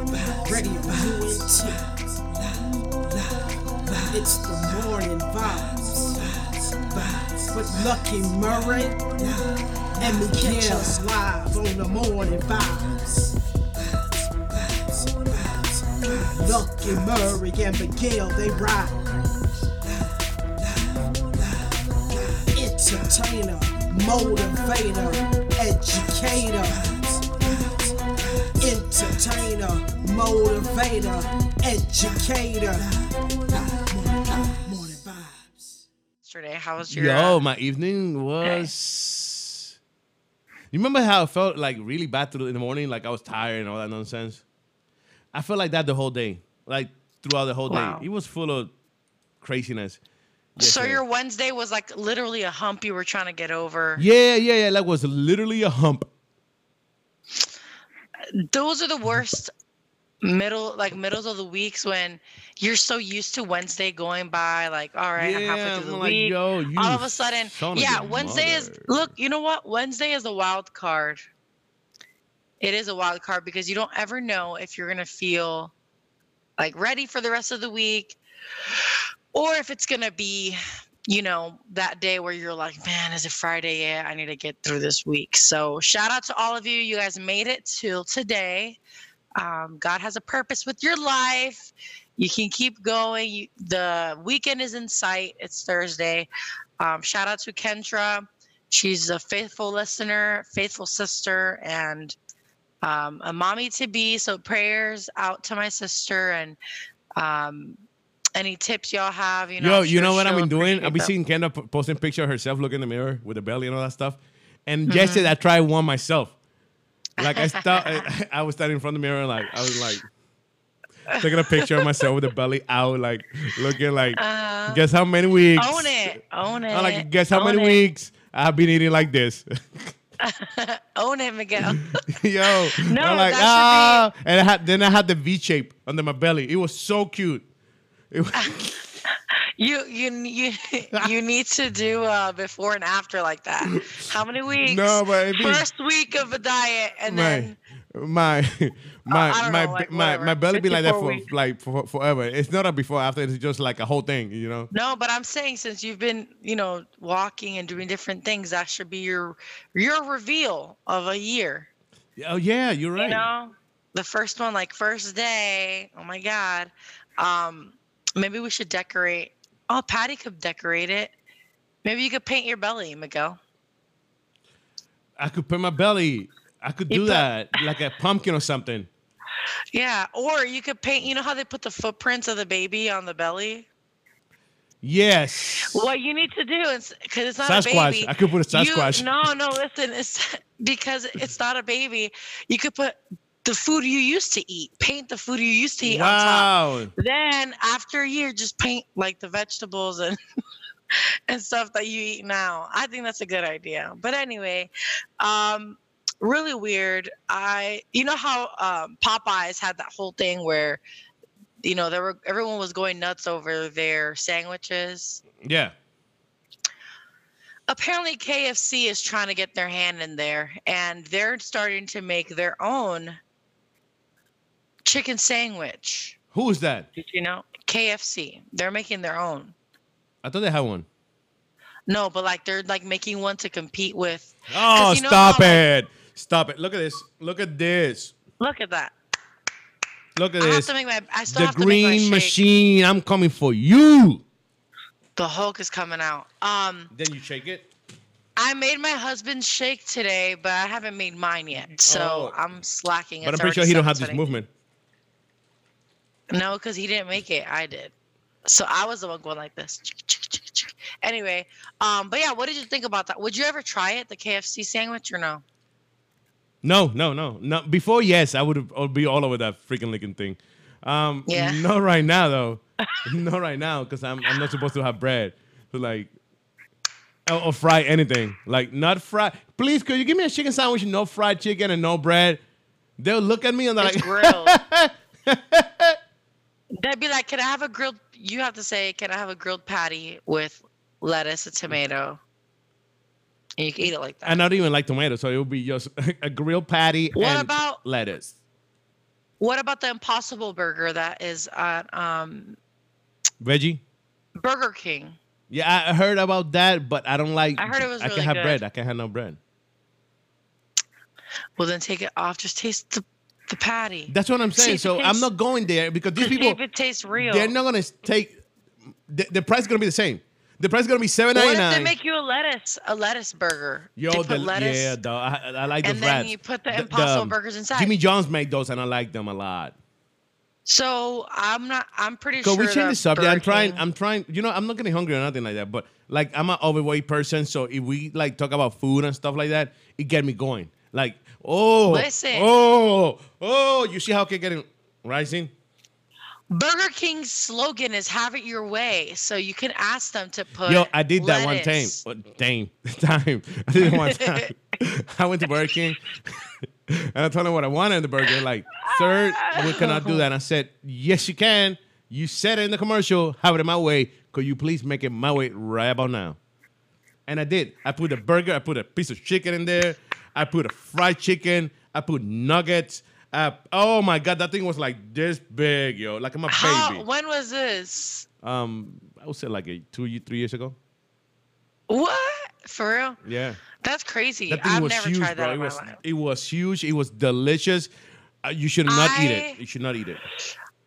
Radio UNT. It's the morning vibes. With Lucky Murray and Miguel live on the morning vibes. Lucky Murray and Miguel, they ride. Entertainer, motivator, educator. Entertainer, motivator, educator. Morning vibes. yesterday. How was your? Yo, uh, my evening was. You remember how I felt like really bad through in the morning, like I was tired and all that nonsense. I felt like that the whole day, like throughout the whole Wow. day. It was full of craziness. so your Wednesday was like literally a hump you were trying to get over. Yeah, yeah, yeah. Like was literally a hump. Those are the worst middle like middles of the weeks when you're so used to Wednesday going by like all right I'm halfway through the like, week. Yo, you all of a sudden yeah Wednesday is look you know what? Wednesday is a wild card. It is a wild card because you don't ever know if you're gonna feel like ready for the rest of the week or if it's gonna be you know that day where you're like man is it friday yet? I need to get through this week. So shout out to all of you. You guys made it till today um, god has a purpose with your life you can keep going you, the weekend is in sight it's thursday um, shout out to kendra she's a faithful listener faithful sister and um, a mommy to be so prayers out to my sister and um, any tips y'all have you know Yo, you know what I've been doing? I've been seeing Kendra posting picture of herself looking in the mirror with the belly and all that stuff. And Mm-hmm. yesterday I tried one myself. Like I start, I, I was standing in front of the mirror, like I was like taking a picture of myself with the belly out, like looking like. guess how many weeks? Uh, own it own it I'm like, guess how many it. weeks I've been eating like this? own it miguel Yo, No, I'm like ah, and I had then I had the V shape under my belly. It was so cute. It was, You you you you need to do uh before and after like that. How many weeks? No, but be- first week of a diet and then my my I my know, like, my, my belly be like that for weeks. like for, forever. It's not a before after. It's just like a whole thing, you know. no, but I'm saying since you've been you know walking and doing different things, that should be your your reveal of a year. Oh yeah, you're right. You know, the first one like first day. Oh my god. Um, maybe we should decorate. Oh, Patty could decorate it. Maybe you could paint your belly, Miguel. I could paint my belly. I could do that like a pumpkin or something. Yeah, or you could paint. You know how they put the footprints of the baby on the belly. Yes. What you need to do is because it's not a Sasquatch. baby. I could put a you- Sasquatch. no, no, listen. It's because it's not a baby. You could put the food you used to eat. Paint the food you used to eat on top. Then after a year, just paint like the vegetables and and stuff that you eat now. I think that's a good idea. But anyway, um, really weird. I you know how um, Popeyes had that whole thing where you know there were everyone was going nuts over their sandwiches. Yeah. Apparently, KFC is trying to get their hand in there, and they're starting to make their own chicken sandwich. Who is that? Did you know? KFC. They're making their own. I thought they had one. No, but like they're like making one to compete with. Oh, you know stop how, like- it! Stop it! Look at this! Look at this! Look at that. Look at I have this! to make my. I still The have to make my green machine. I'm coming for you. The Hulk is coming out. Um, Then you shake it. I made my husband shake today, but I haven't made mine yet, so Oh. I'm slacking. But I'm pretty sure he don't have this 7:20. movement. No, because he didn't make it. I did. So I was the one going like this. Anyway, um, but yeah, what did you think about that? Would you ever try it, the KFC sandwich, or no? No, no, no, no. Before, yes, I would be all over that freaking licking thing. Um, Yeah. Not right now, though. not right now, because I'm I'm not supposed to have bread. So like, or, or fry anything. Like not fry. Please, could you give me a chicken sandwich, no fried chicken and no bread? They'll look at me and they're It's like, grilled. They'd be like, "Can I have a grilled?" You have to say, "Can I have a grilled patty with lettuce and tomato?" And you can eat it like that. I don't even like tomato, so it would be just a grilled patty What and about- lettuce. What about the Impossible Burger that is at um, Veggie. Burger King? Yeah, I heard about that, but I don't like. I heard it was I really can't have good. bread. I can't have no bread. Well, then take it off. Just taste the, the patty. That's what I'm saying. So I'm not going there because these people if it tastes real. they're not gonna take. The, the price is gonna be the same. The price is gonna be seven what ninety if they nine. make you a lettuce, a lettuce burger? Yo, the, lettuce, yeah, dog. I, I like and those then you put the Impossible Burgers inside. Jimmy John's make those, and I like them a lot. So I'm not. I'm pretty sure. we change the subject. I'm trying. I'm trying. You know, I'm not getting hungry or nothing like that. But like, I'm an overweight person, so if we like talk about food and stuff like that, it get me going. Like, oh, Listen. oh, oh. You see how I can get rising? Burger King's slogan is "Have it your way," so you can ask them to put. Yo, I did that one time. lettuce. Uh, Time, time. I did it one time. I went to Burger King, and I told them what I wanted in the burger. Like, sir, we cannot do that. And I said, yes, you can. You said it in the commercial. Have it in my way. Could you please make it my way right about now? And I did. I put a burger. I put a piece of chicken in there. I put a fried chicken. I put nuggets. Uh, oh my god, that thing was like this big, yo, like I'm a How? baby. When was this? Um, I would say like a two, three years ago. What? For real? Yeah. That's crazy. That thing I've was never huge, tried that bro. It in my was life. it was huge. It was delicious. Uh, you should not eat it. You should not eat it.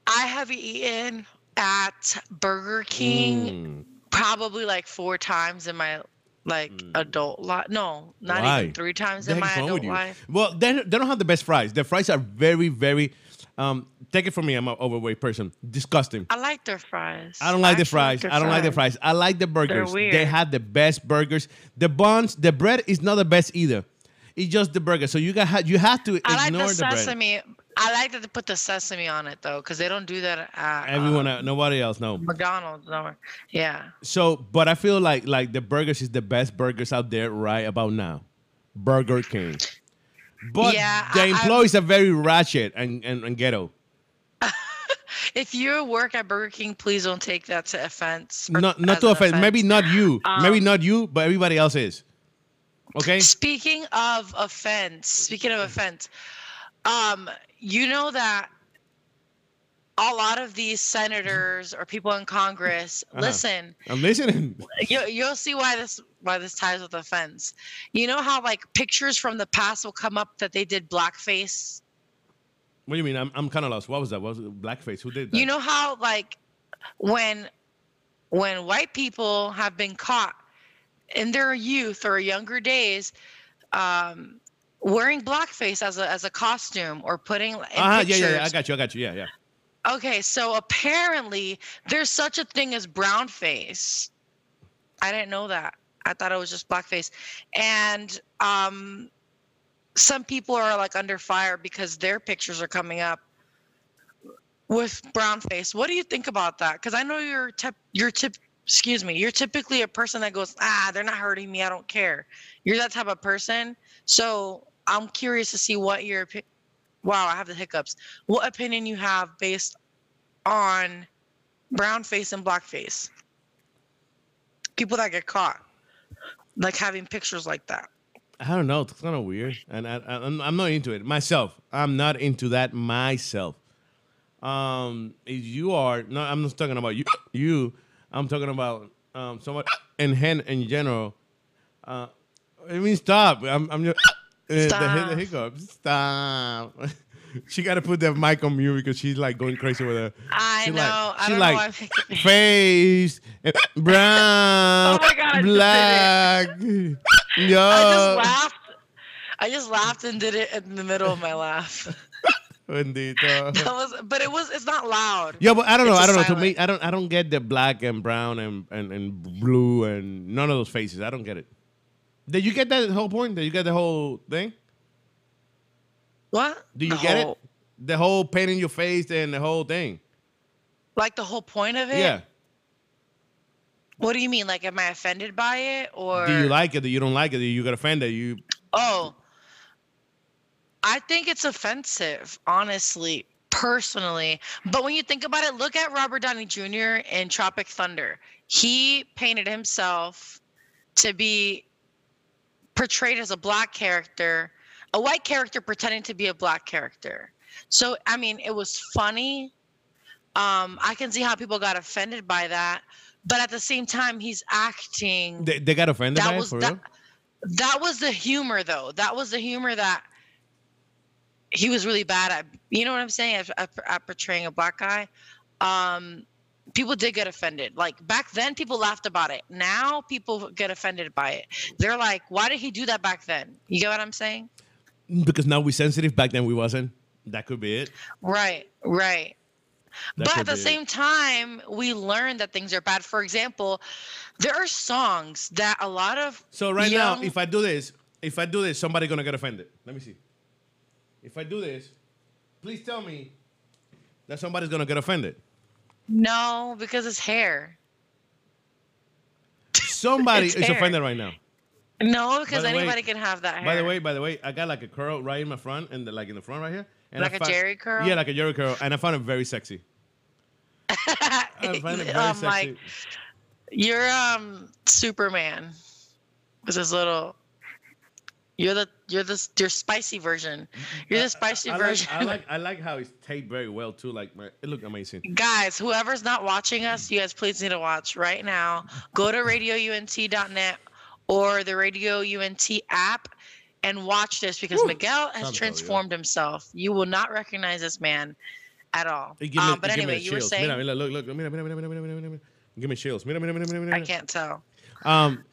I have eaten at Burger King Mm. probably like four times in my like adult life. No, not Why? even three times The in my adult life. Well, they, they don't have the best fries. The fries are very, very. Um, take it from me. I'm an overweight person. Disgusting. I like their fries. I don't like the fries. their I don't like the fries. I like the burgers. They had the best burgers. The buns, the bread is not the best either. It's just the burger. So you got you have to I like ignore the the, bread. I like that they put the sesame on it though, because they don't do that at Everyone, else, nobody else, no. McDonald's. no. Yeah. So, but I feel like like the burgers is the best burgers out there right about now. Burger King. But Yeah, the I- I- employees are very ratchet and, and, and ghetto. If you work at Burger King, please don't take that to offense. Not not to an offense. Maybe not you. Maybe Um, not you, but everybody else is. Okay? Speaking of offense, speaking of offense, um, you know that a lot of these senators or people in Congress Uh-huh. listen. I'm listening. You, you'll see why this why this ties with offense. You know how like pictures from the past will come up that they did blackface. What do you mean? I'm, I'm kind of lost. What was that? What was it? Blackface? Who did that? You know how like when when white people have been caught in their youth or younger days um, wearing blackface as a as a costume or putting in Uh-huh, yeah, yeah, yeah. I got you. I got you. Yeah, yeah. Okay, so apparently there's such a thing as brown face. I didn't know that. I thought it was just blackface. And um some people are like under fire because their pictures are coming up with brown face. What do you think about that? Cuz I know you're tip you're tip excuse me, you're typically a person that goes, "Ah, they're not hurting me. I don't care." You're that type of person. So, I'm curious to see what your Wow, I have the hiccups. What opinion you have based on brown face and black face? People that get caught, like having pictures like that. I don't know. It's kind of weird, and I, I, I'm, I'm not into it myself. I'm not into that myself. Um, if you are, no, I'm not talking about you. You, I'm talking about um someone in hen in general. Uh, I mean, stop. I'm, I'm just Eh, the, Stop. the hiccups. Stop. she got to put that mic on mute because she's like going crazy with her. I She know. like- I she don't like- know. Why I'm hiccuping. face brown, Oh my God, I just did it. black. Yo, I just laughed. I just laughed and did it in the middle of my laugh. Bendito. That was, but it was. It's not loud. Yeah, but I don't know. I don't know. To me, I don't. I don't get the black and brown and, and, and blue and none of those faces. I don't get it. Did you get that whole point? Did you get the whole thing? What? Do you The get whole- it? The whole painting your face and the whole thing. Like the whole point of it. Yeah. What do you mean? Like, am I offended by it, or Do you like it? Do you don't like it? Do you get offended? You Oh, I think it's offensive, honestly, personally. But when you think about it, look at Robert Downey Jr. in Tropic Thunder. He painted himself to be portrayed as a black character, a white character pretending to be a black character. So I mean, it was funny. Um, I can see how people got offended by that, but at the same time, he's acting. They, they got offended by that it was for that, real. that was the humor though. That was the humor that he was really bad at. You know what I'm saying? At, at, at portraying a black guy. Um, people did get offended. Like back then, people laughed about it. Now people get offended by it. They're like, "Why did he do that back then?" You get what I'm saying? Because now we're sensitive. Back then we wasn't. That could be it. Right, right. That but at the be it. same time, we learn that things are bad. For example, there are songs that a lot of So right now, if I do this, if I do this, somebody gonna get offended. Let me see. If I do this, please tell me that somebody's gonna get offended. No, because it's hair. Somebody It's is hair. offended right now. No, because the way- anybody can have that hair. By the way, by the way, I got like a curl right in my front and the, like in the front right here. And I Like a found- Jerry curl? Yeah, like a Jerry curl, and I found it very sexy. I find it very um, sexy. like you're um Superman with his little. You're the you're the your spicy version. You're the spicy I version. like, I like I like how it's taped very well too. Like my, it looked amazing. guys, whoever's not watching us, you guys please need to watch right now. Go to radiount.net or the Radio UNT app and watch this because Woo. Miguel has Santo transformed himself. You will not recognize this man at all. Me, Um, but it give me anyway, you were saying Mira, mira, look, look, mira, mira, mira, mira, mira, mira, mira. Give me chills. Mira, mira, mira, mira, mira. I can't tell. Um,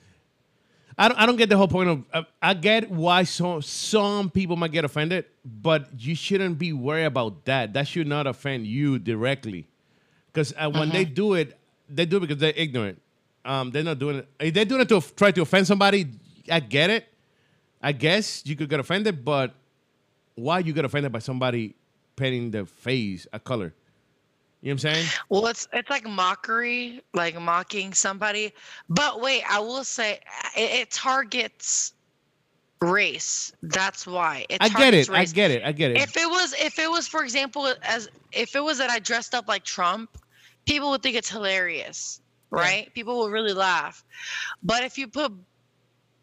I don't, I don't get the whole point of. Uh, I get why some some people might get offended, but you shouldn't be worried about that. That should not offend you directly, because uh, when they do it, they do it because they're ignorant. Um, they're not doing it. If they're doing it to f- try to offend somebody, I get it. I guess you could get offended, but why you get offended by somebody painting their face a color? You know what I'm saying? Well, it's it's like mockery, like mocking somebody. But wait, I will say it, it targets race. That's why it I get it. I get it. I get it. If it was, if it was, for example, as if it was that I dressed up like Trump, people would think it's hilarious, right? People would really laugh. But if you put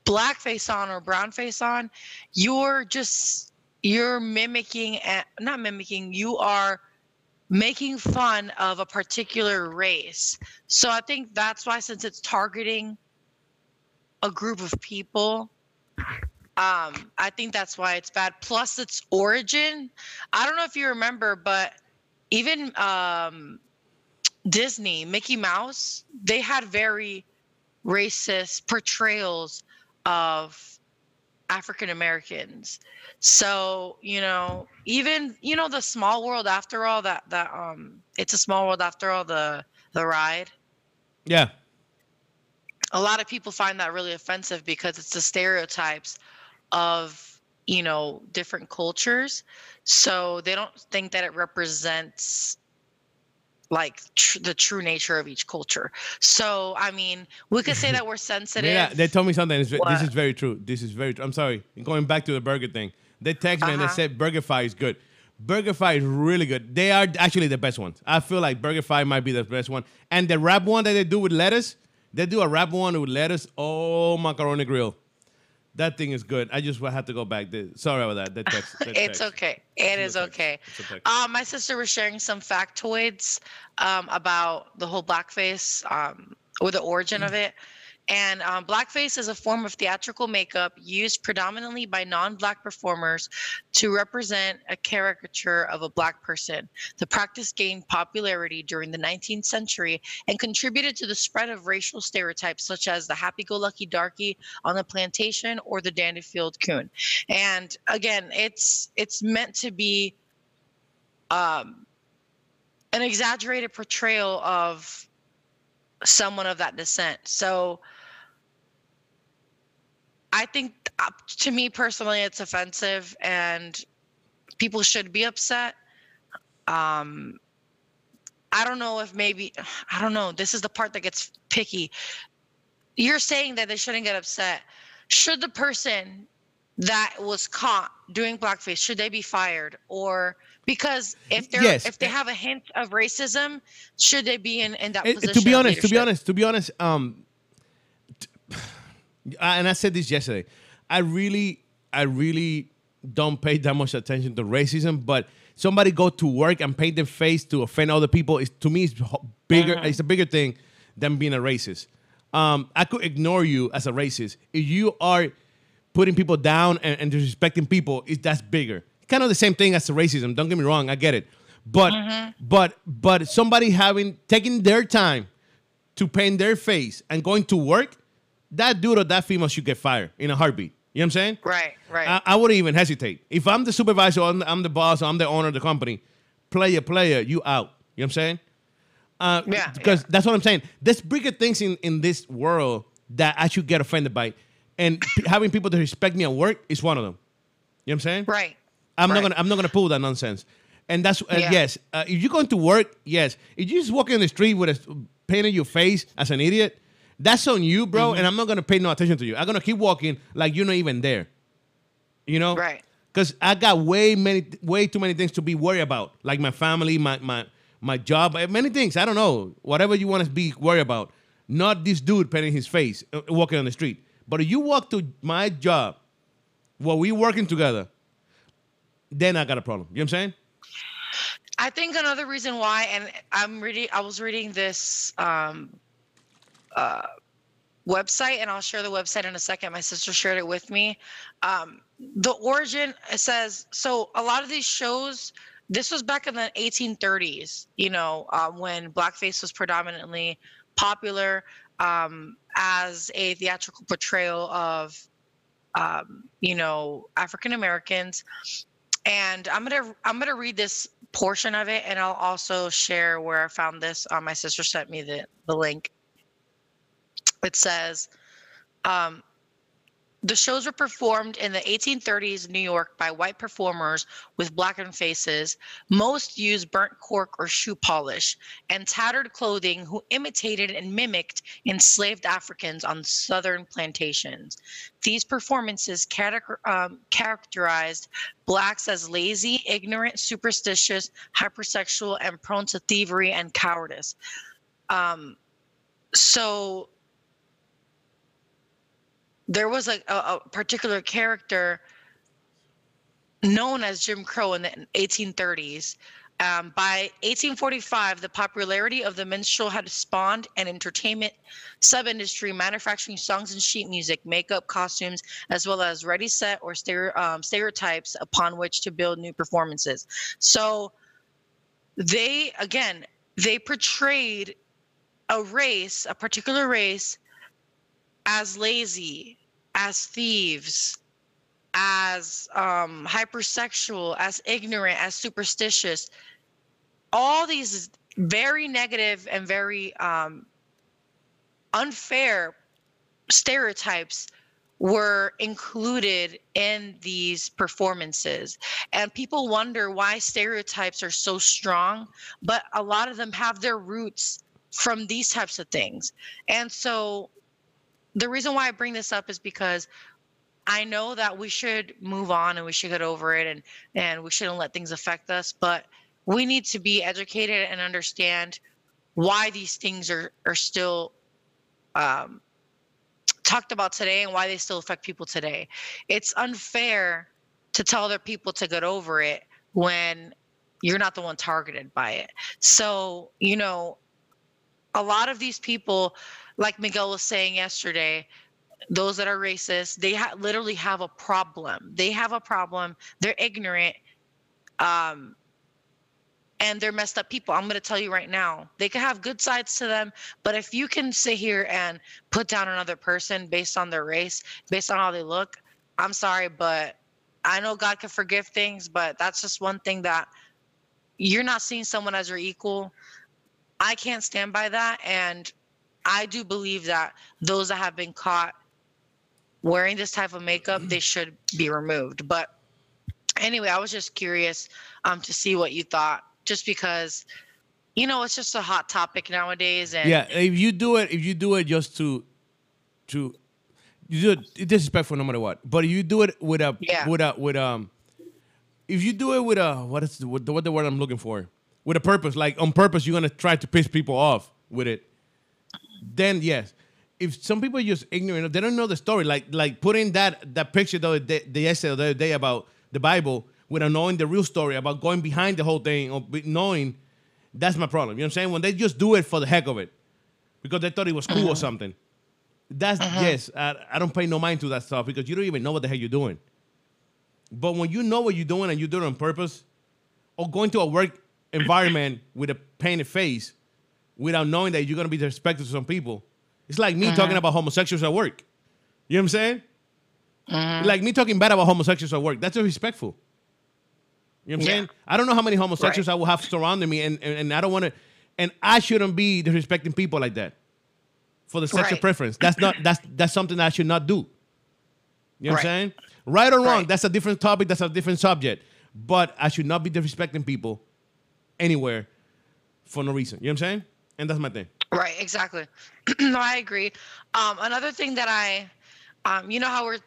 blackface on or brown face on, you're just you're mimicking, not mimicking. You are making fun of a particular race. So I think that's why, since it's targeting a group of people, um, I think that's why it's bad. Plus, its origin. I don't know if you remember, but even um, Disney, Mickey Mouse, they had very racist portrayals of African Americans. So you know, even you know, the Small World after all that that um, it's a small world after all the the ride yeah. a lot of people find that really offensive because it's the stereotypes of you know different cultures so they don't think that it represents like tr- the true nature of each culture so i mean we could say that we're sensitive Yeah, they told me something. This is very true. This is very true. I'm sorry. Going back to the burger thing. They text me and they Uh-huh. said BurgerFi is good. BurgerFi is really good. They are actually the best ones. I feel like BurgerFi might be the best one. And the wrap one that they do with lettuce, they do a wrap one with lettuce. Oh, macaroni grill. That thing is good. I just had to go back. Sorry about that. The text, the it's text. okay it is text. okay um my sister was sharing some factoids um about the whole blackface um or the origin Mm. of it and um, blackface is a form of theatrical makeup used predominantly by non-black performers to represent a caricature of a black person. The practice gained popularity during the 19th century and contributed to the spread of racial stereotypes such as the happy-go-lucky darky on the plantation or the dandified coon. And again it's it's meant to be um an exaggerated portrayal of someone of that descent. So i think uh, to me personally it's offensive and people should be upset. Um i don't know if maybe i don't know. This is the part that gets picky. You're saying that they shouldn't get upset. Should the person that was caught doing blackface should they be fired? Or because if they're Yes. if they have a hint of racism should they be in in that Eh, position to be honest, to be honest, to be honest, um, and I said this yesterday. I really, I really don't pay that much attention to racism, but somebody go to work and paint their face to offend other people is to me is bigger. It's a bigger thing than being a racist. Um, I could ignore you as a racist if you are putting people down and, and disrespecting people. Is that's bigger? Kind of the same thing as the racism. Don't get me wrong, I get it, but but but somebody having taking their time to paint their face and going to work, that dude or that female should get fired in a heartbeat. You know what I'm saying? Right, right. I, I wouldn't even hesitate. If I'm the supervisor, I'm the, I'm the boss, I'm the owner of the company, player, player, you out. You know what I'm saying? Uh, Yeah, Because yeah. that's what I'm saying. There's bigger things in, in this world that I should get offended by. And having people to respect me at work is one of them. You know what I'm saying? right. I'm not gonna I'm not gonna pull that nonsense. And that's uh, Yeah. yes. Uh, if you're going to work, yes. If you just walking in the street with a paint painting your face as an idiot, that's on you, bro. Mm-hmm. And I'm not gonna pay no attention to you. I'm gonna keep walking like you're not even there. You know? Right. Because I got way many, way too many things to be worried about, like my family, my my my job, uh, many things. I don't know, whatever you want to be worried about. Not this dude painting his face uh, walking on the street. But if you walk to my job while we working together, then I got a problem. You know what I'm saying? I think another reason why, and I'm reading, I was reading this um, uh, website, and I'll share the website in a second. My sister shared it with me. Um, the origin says so. A lot of these shows, this was back in the 1830s. You know, uh, when blackface was predominantly popular um, as a theatrical portrayal of, um, you know, African Americans and I'm gonna I'm gonna read this portion of it, and I'll also share where I found this. Uh, my sister sent me the the link. It says, um, the shows were performed in the 1830s New York by white performers with blackened faces. Most used burnt cork or shoe polish and tattered clothing who imitated and mimicked enslaved Africans on southern plantations. These performances um, characterized blacks as lazy, ignorant, superstitious, hypersexual, and prone to thievery and cowardice. Um, so there was a, a, a particular character known as Jim Crow in the 1830s. Um, by 1845, the popularity of the minstrel had spawned an entertainment sub-industry manufacturing songs and sheet music, makeup, costumes, as well as ready set or stereo, um, stereotypes upon which to build new performances. So they, again, they portrayed a race, a particular race, as lazy, as thieves, as um, hypersexual, as ignorant, as superstitious. All these very negative and very um, unfair stereotypes were included in these performances. And people wonder why stereotypes are so strong, but a lot of them have their roots from these types of things. And so the reason why I bring this up is because I know that we should move on and we should get over it and and we shouldn't let things affect us, but we need to be educated and understand why these things are are still um, talked about today and why they still affect people today. It's unfair to tell other people to get over it when you're not the one targeted by it. So, you know, a lot of these people, like Miguel was saying yesterday, those that are racist, they ha- literally have a problem. They have a problem. They're ignorant. Um, and they're messed up people. I'm going to tell you right now, they could have good sides to them, but if you can sit here and put down another person based on their race, based on how they look, I'm sorry, but I know God can forgive things, but that's just one thing that you're not seeing someone as your equal. I can't stand by that. And I do believe that those that have been caught wearing this type of makeup, they should be removed. But anyway, I was just curious um, to see what you thought, just because, you know, it's just a hot topic nowadays. And Yeah, if you do it, if you do it just to, to, you do it disrespectful no matter what. But if you do it with a, Yeah. with a, with um, if you do it with a, what is the, what the, what the word I'm looking for? With a purpose, like on purpose, you're gonna try to piss people off with it. Then yes, if some people are just ignorant, they don't know the story. Like like putting that that picture the other day, the yesterday the other day about the Bible without knowing the real story about going behind the whole thing or be- knowing that's my problem. You know what I'm saying? When they just do it for the heck of it because they thought it was cool or uh-huh. something. That's uh-huh. yes, I, I don't pay no mind to that stuff because you don't even know what the hell you're doing. But when you know what you're doing and you do it on purpose, or going to a work environment with a painted face without knowing that you're gonna be disrespectful to some people, it's like me uh-huh. talking about homosexuals at work. You know what I'm saying? Uh-huh. Like me talking bad about homosexuals at work. That's disrespectful. You know what I'm Yeah. saying? I don't know how many homosexuals Right. I will have surrounding me, and, and, and I don't want to, and I shouldn't be disrespecting people like that for the sexual Right. preference. That's not that's that's something I should not do. You know what I'm saying? Right or wrong, Right. that's a different topic, that's a different subject. But I should not be disrespecting people anywhere for no reason. You know what I'm saying? And that's my thing. Right, exactly. no, I agree. Um, another thing that I, um, you know how we're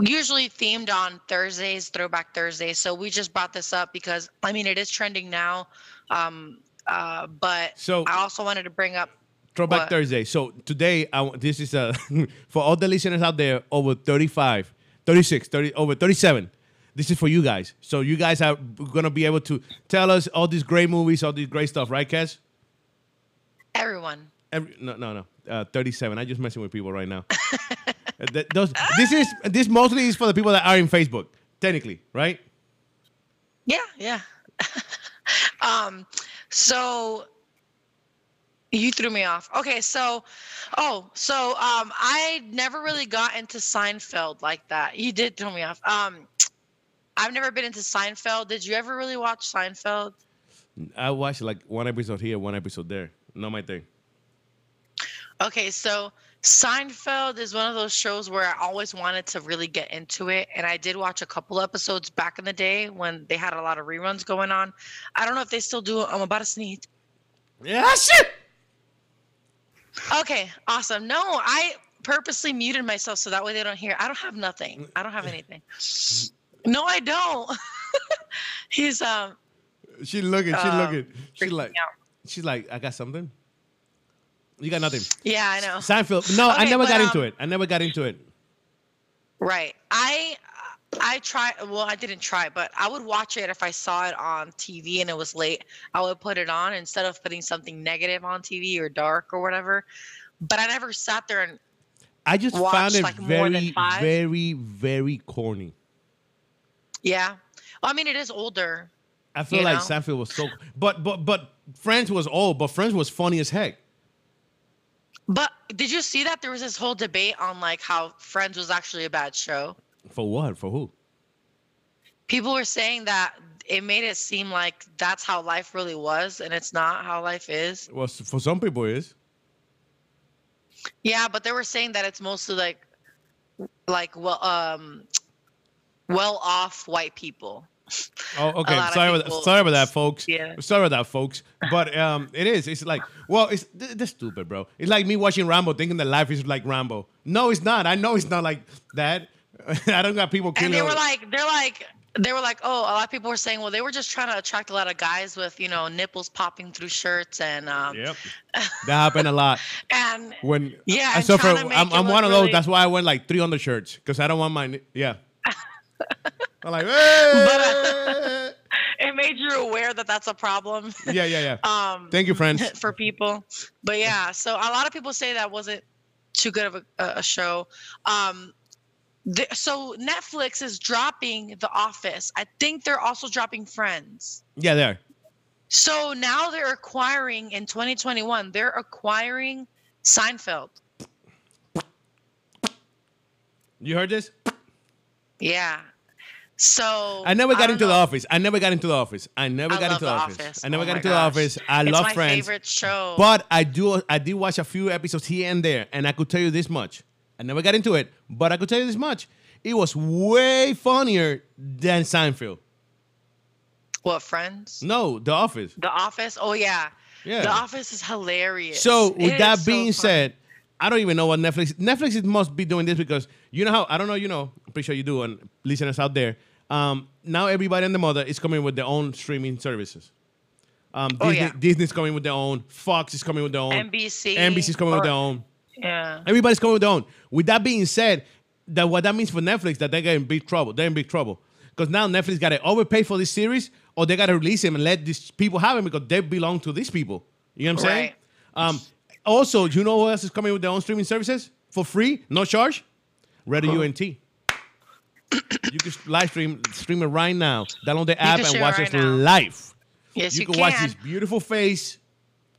usually themed on Thursdays, Throwback Thursdays. So we just brought this up because I mean it is trending now. Um, uh, but So- I also wanted to bring up. Throwback What? Thursday. So today, I, this is uh, for all the listeners out there over 35, 36, 30, over 37. This is for you guys. So you guys are going to be able to tell us all these great movies, all these great stuff, right, Cass? Everyone. Every, no, no, no. Uh, 37. I'm just messing with people right now. Uh, th- those, this is this mostly is for the people that are in Facebook, technically, right? Yeah, yeah. um, so you threw me off. Okay, so oh, so um I never really got into Seinfeld like that. You did throw me off. Um I've never been into Seinfeld. Did you ever really watch Seinfeld? I watched like one episode here, one episode there. Not my thing. Okay, so Seinfeld is one of those shows where I always wanted to really get into it. And I did watch a couple episodes back in the day when they had a lot of reruns going on. I don't know if they still do. I'm about to sneeze. Yeah, shit. Okay, awesome. No, I purposely muted myself so that way they don't hear. I don't have nothing. I don't have anything. No, I don't. He's um She looking. She Um, looking. She like. out. She's like, I got something. You got nothing. yeah, I know. Seinfeld. No, I never but, got into um, it. I never got into it. Right. I I try well, I didn't try, but I would watch it if I saw it on TV and it was late. I would put it on instead of putting something negative on TV or dark or whatever. But I never sat there and I just watch, found it like, very, very, very corny. yeah. Well, I mean it is older. I feel like know? Seinfeld was so, but but but Friends was old, but Friends was funny as heck. But did you see that there was this whole debate on like how Friends was actually a bad show? For what? For who? People were saying that it made it seem like that's how life really was and it's not how life is. Well, for some people it is. Yeah, but they were saying that it's mostly like like well um well off white people. Oh, okay. Sorry about that. people- Sorry about that, folks. Yeah. Sorry about that, folks. But um, it is. It's like, well, it's th- that's stupid, bro. It's like me watching Rambo, thinking that life is like Rambo. No, it's not. I know it's not like that. I don't got people killing. And they were like they're like they were like, oh, a lot of people were saying, well, they were just trying to attract a lot of guys with, you know, nipples popping through shirts and um Yep. That happened a lot. and When Yeah, I suffer, trying to make I'm, I'm one of those. That's why I went like three undershirts because I don't want my yeah. I'm like, hey! it made you aware that that's a problem. yeah, yeah, yeah. um Thank you, friends. for people. But yeah, so a lot of people say that wasn't too good of a, a show. Um, the, so Netflix is dropping The Office. I think they're also dropping Friends. Yeah, they are. So now they're acquiring in 2021. They're acquiring Seinfeld. You heard this? Yeah. So I never got don't into the office. I never got into the office. I never I got into the, office. Office. I never Oh got into the office. I it's love my Friends. favorite show. But I do I did watch a few episodes here and there, and I could tell you this much. I never got into it, but I could tell you this much. It was way funnier than Seinfeld. what Friends? No, The Office. The Office. Oh yeah. Yeah. The Office is hilarious. So with is that being funny. said, I don't even know what Netflix. Netflix must be doing this because you know how I don't know. You know, I'm pretty sure you do, and listeners out there. Um, now everybody and the mother is coming with their own streaming services. Um, Oh, Disney, yeah. Disney's coming with their own. Fox is coming with their own. NBC. NBC's coming with their own. Yeah. Everybody's coming with their own. With that being said, that what that means for Netflix that they're in big trouble. They're in big trouble Because now Netflix got to overpay for this series, or they got to release him and let these people have him because they belong to these people. You know what I'm saying? Right. Um, also, you know who else is coming with their own streaming services for free, no charge? Radio UNT. you can live stream stream it right now. Download the app and stream it watch right us now. live. Yes, you, you, can, can. watch this beautiful face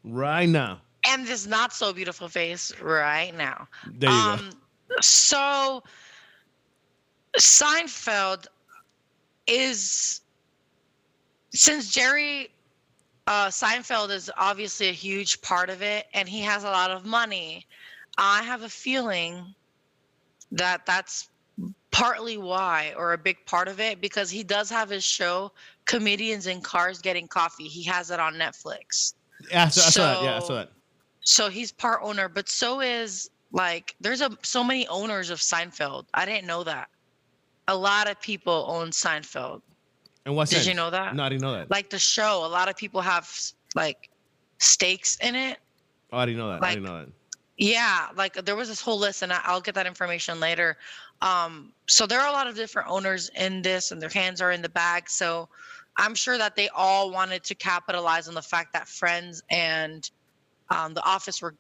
right now. and this not so beautiful face right now. There you go. So Seinfeld is since Jerry uh, Seinfeld is obviously a huge part of it, and he has a lot of money. I have a feeling that that's partly why, or a big part of it, because he does have his show, Comedians in Cars Getting Coffee. He has it on Netflix. Yeah, I saw, I saw that. Yeah, I saw So- that. So he's part owner, but so is like there's a so many owners of Seinfeld. I didn't know that. A lot of people own Seinfeld. And what's Did that? you know that? No, I didn't know that. Like the show, a lot of people have like stakes in it. oh, I didn't know that. I didn't know that. Yeah, like there was this whole list, and I- I'll get that information later. Um, so there are a lot of different owners in this, and their hands are in the bag. So I'm sure that they all wanted to capitalize on the fact that Friends and um, The Office were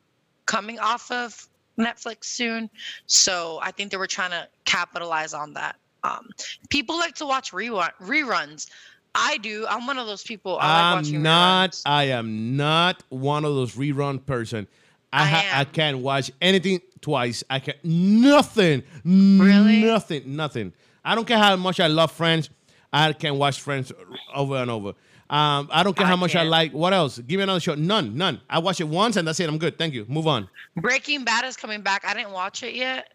coming off of Netflix soon. So I think they were trying to capitalize on that. Um, people like to watch rerun, reruns. I do. I'm one of those people. I like watching I'm not. reruns. I am not one of those rerun person. I I ha- I am. can't watch anything twice. I can nothing. Really? Nothing. Nothing. I don't care how much I love Friends. I can watch Friends over and over. Um, I don't care I how much I can't. like. What else? Give me another show. None. None. I watch it once and that's it. I'm good. Thank you. Move on. Breaking Bad is coming back. I didn't watch it yet.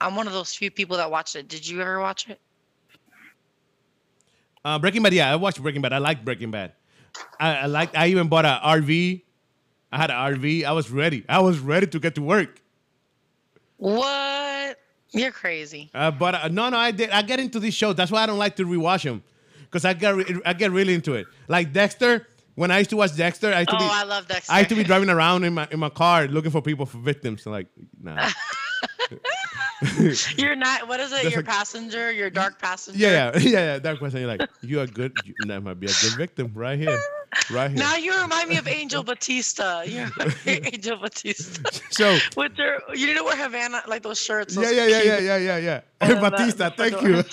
I'm one of those few people that watched it. Did you ever watch it? Uh, Breaking Bad. Yeah, I watched Breaking Bad. I like Breaking Bad. I, I like. I even bought an RV. I had an RV. I was ready. I was ready to get to work. What? You're crazy. Uh, but uh, no, no, I did. I get into these shows. That's why I don't like to rewatch them, because I get re- I get really into it. Like Dexter. When I used to watch Dexter, I used to Oh, be I love Dexter. I used to be driving around in my in my car looking for people for victims. Like, nah. You're not. What is it? That's Your like- passenger. Your dark passenger. yeah, yeah, yeah, yeah. That question, you're like, you are good. You, that might be a good victim right here, right here. Now you remind me of Angel Batista. You're Angel Batista. so With their, you to wear Havana like those shirts. yeah, those yeah, yeah, yeah, yeah, yeah, yeah. Love that. Batista, That's thank you.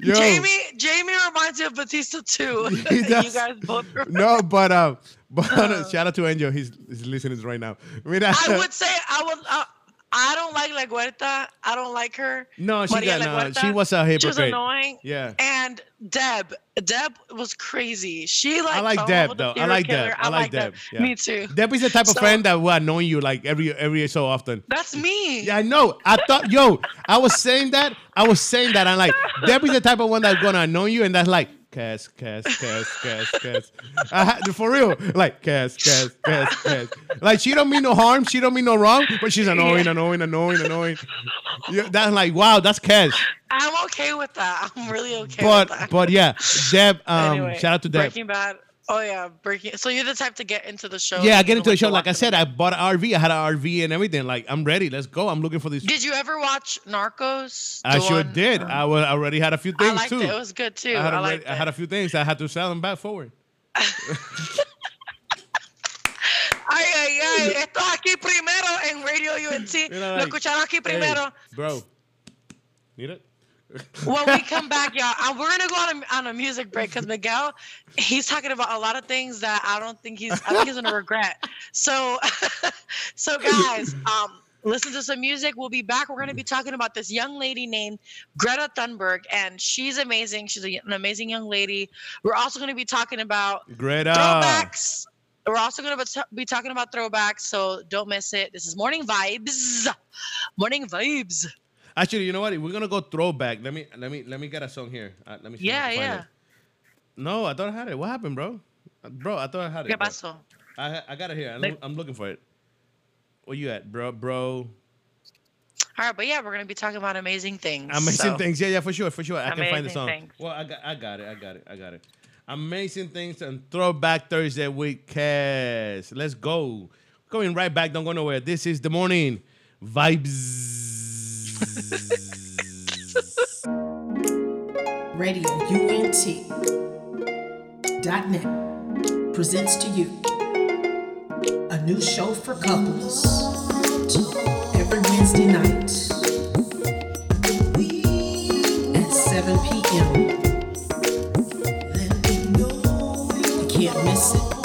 Yo, Jamie, Jamie reminds me of Batista too. You guys both. No, but um, but shout out to Angel. He's he's listening right now. Mira, I would say I would. Uh, I don't like La Guerta. I don't like her. no, she Maria got no. She was a She was annoying. Yeah. And Deb, Deb was crazy. She like I like oh, Deb, with the though. I like Deb. killer. I like Deb. Yeah. Me too. Deb is the type of So- friend that will annoy you like every every so often. That's me. Yeah, I know. I thought, yo, I was saying that. I was saying that. I'm like, Deb is the type of one that's gonna annoy you, and that's like, Cass, Cass, Cass, Cass, Cass. I had, for real, like Cass, Cass, Cass, Cass. Like she don't mean no harm, she don't mean no wrong, but she's annoying, Yeah. annoying, annoying, annoying. Yeah, that's like, wow, that's Cass. I'm okay with that. I'm really okay But with that. but yeah, Deb. Um, Anyway, shout out to Deb. Breaking Bad. Oh yeah, Breaking. So you're the type to get into the show. Yeah, I get into the show. Like I said. I bought an RV. I had an RV and everything. Like I'm ready. Let's go. I'm looking for these. Did you ever watch Narcos? I sure one- did. um, I wa- already had a few I things liked too. it. It was good too. I I, had, already, liked I had a few things. I had to sell them back forward. Ay, ay, ay. Esto es aquí primero en Radio UNT. Lo escucharon aquí primero. bro. Need it? When we come back, y'all, we're gonna go on a, on a music break because Miguel, he's talking about a lot of things that I don't think he's. I think he's gonna regret. So, so guys, um, listen to some music. We'll be back. We're gonna be talking about this young lady named Greta Thunberg, and she's amazing. She's a, an amazing young lady. We're also gonna be talking about Greta. throwbacks. We're also going to be talking about throwbacks, so don't miss it. This is Morning Vibes. Morning Vibes. Actually, you know what? We're gonna go throwback. Let me let me let me get a song here. Uh, let me. see Yeah, yeah. it. No, I thought I had it. What happened, bro? Uh, Bro, I thought I had it. ¿Qué pasó? I I got it here. I'm, I'm looking for it. Where you at, bro? Bro, All right, but yeah, we're going to be talking about amazing things. amazing so- things. Yeah, yeah, for sure, for sure. I can find the song. things. Well, I got I got it. I got it. I got it. Amazing things and throwback Thursday with Cass. Let's go. Going right back. Don't go nowhere. This is the morning vibes. Radio net presents to you a new show for couples every Wednesday night at 7 p.m. You can't miss it.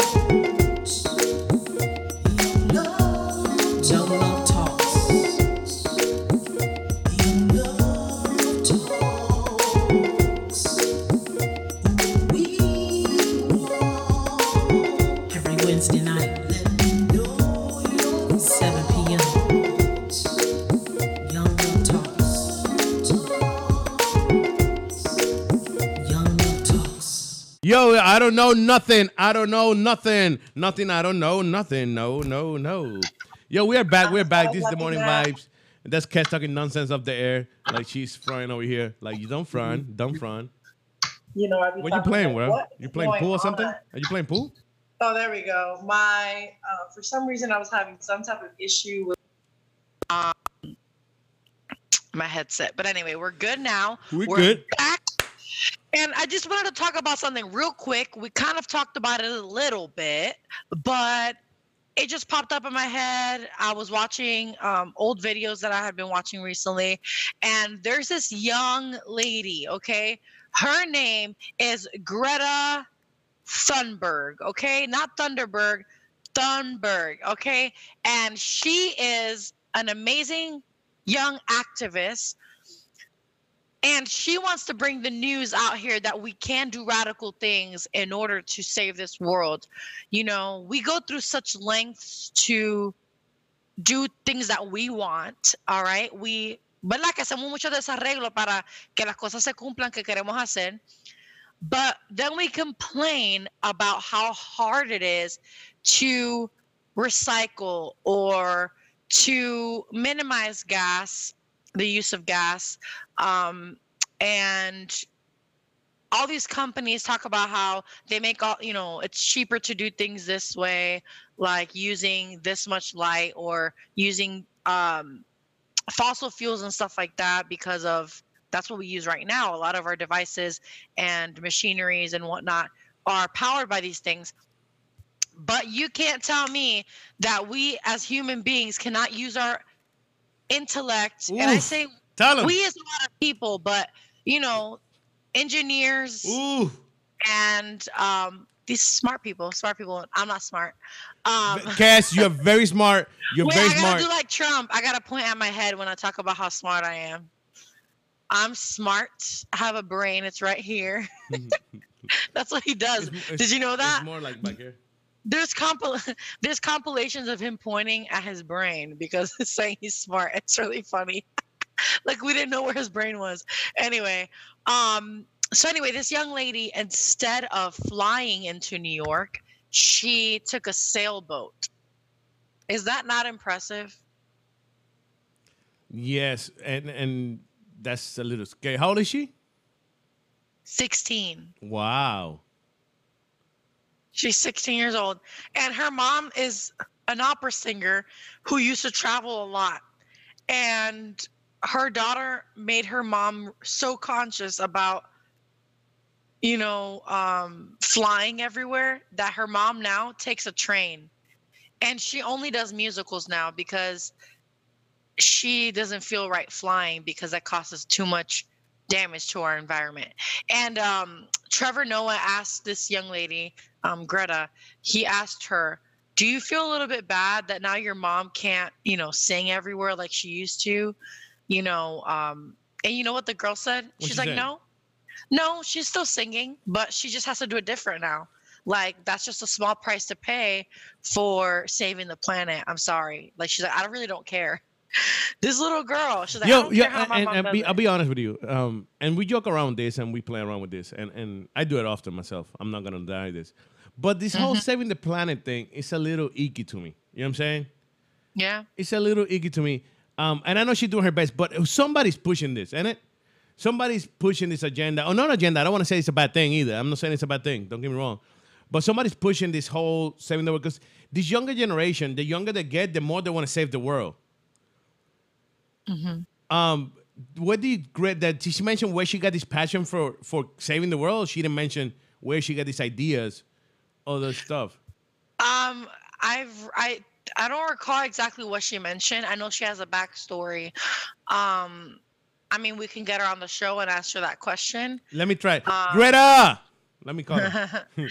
Don't know nothing. I don't know nothing. Nothing. I don't know nothing. No, no, no. Yo, we're back. We're back. This is the morning vibes. That's Kat talking nonsense up the air. Like she's frying over here. Like you don't front. Don't front. You know, I be What you playing, like, bro? You playing pool or on? something? Are you playing pool? Oh, there we go. My, uh, for some reason, I was having some type of issue with. my headset. But anyway, we're good now. We we're good. back. And I just wanted to talk about something real quick. We kind of talked about it a little bit, but it just popped up in my head. I was watching um, old videos that I had been watching recently, and there's this young lady, okay? Her name is Greta Thunberg, okay? Not Thunderberg, Thunberg, okay? And she is an amazing young activist and she wants to bring the news out here that we can do radical things in order to save this world. You know, we go through such lengths to do things that we want, all right? We, ¿verdad? Que hacemos mucho desarreglo para que las cosas se cumplan que queremos hacer. But then we complain about how hard it is to recycle or to minimize gas, the use of gas. Um, and all these companies talk about how they make all, you know, it's cheaper to do things this way, like using this much light or using um, fossil fuels and stuff like that because of that's what we use right now. A lot of our devices and machineries and whatnot are powered by these things. But you can't tell me that we as human beings cannot use our intellect. and I say Tell we is a lot of people, but you know, engineers Ooh. and um, these smart people, smart people. I'm not smart. Um, Cass, you're very smart. You're wait, very I gotta smart. do like Trump. I gotta point at my head when I talk about how smart I am. I'm smart. I have a brain. It's right here. That's what he does. It's- Did you know that? It's more like back here. There's compil- there's compilations of him pointing at his brain because it's saying he's smart. It's really funny. like we didn't know where his brain was. Anyway, um so anyway, this young lady instead of flying into New York, she took a sailboat. Is that not impressive? Yes, and and that's a little scary. How old is she? 16. Wow. She's 16 years old. And her mom is an opera singer who used to travel a lot. And her daughter made her mom so conscious about, you know, um, flying everywhere that her mom now takes a train. And she only does musicals now because she doesn't feel right flying because that causes too much damage to our environment. And um, Trevor Noah asked this young lady, um, Greta, he asked her, Do you feel a little bit bad that now your mom can't, you know, sing everywhere like she used to? You know, um, and you know what the girl said? What'd She's like, say? No, no, she's still singing, but she just has to do it different now. Like, that's just a small price to pay for saving the planet. I'm sorry. Like, she's like, I really don't care. This little girl, she's like, I Yo, yo, care how my and, and be. I'll be honest with you. Um, and we joke around this and we play around with this, and and I do it often myself. I'm not gonna deny this, but this Mm-hmm. whole saving the planet thing is a little icky to me. You know what I'm saying? yeah. It's a little icky to me. Um, and I know she's doing her best, but somebody's pushing this, ain't it? Somebody's pushing this agenda. Oh, not agenda. I don't want to say it's a bad thing either. I'm not saying it's a bad thing. Don't get me wrong. But somebody's pushing this whole saving the world because this younger generation, the younger they get, the more they want to save the world. Um, what did Greta? great that she mentioned where she got this passion for for saving the world? She didn't mention where she got these ideas, all this stuff. Um, I've I I don't recall exactly what she mentioned. I know she has a backstory. Um, I mean, we can get her on the show and ask her that question. Let me try. Uh, Greta! Let me call her.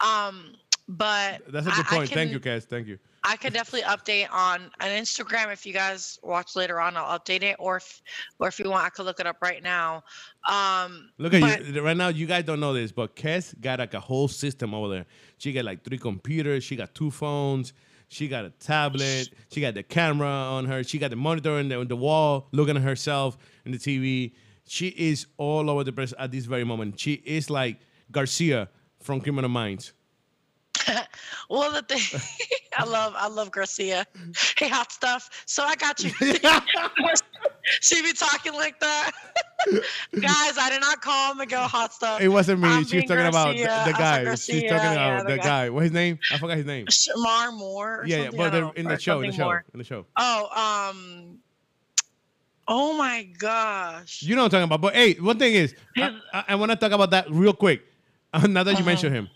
Um, but That's a good I- I point. Thank you, Cass. Thank you. I could definitely update on an Instagram if you guys watch later on. I'll update it, or if or if you want, I could look it up right now. Um, Look at but- you right now. You guys don't know this, but Kes got like a whole system over there. She got like three computers. She got two phones. She got a tablet. She got the camera on her. She got the monitor on the, on the wall, looking at herself in the TV. She is all over the place at this very moment. She is like Garcia from Criminal Minds. Well, the thing I love, I love Garcia. Hey, hot stuff. So I got you. she be talking like that. Guys, I did not call him and go hot stuff. It wasn't me. I'm she was talking about the, the guy. Garcia, She's talking yeah, about the the guy. guy. What's his name? I forgot his name. Shemar Moore. or Yeah, yeah. But they're in the show. In the show. more. In the show. Oh, um. Oh my gosh. You know what I'm talking about. But hey, one thing is, I, I, I want to talk about that real quick. Now that you Uh-huh. mention him,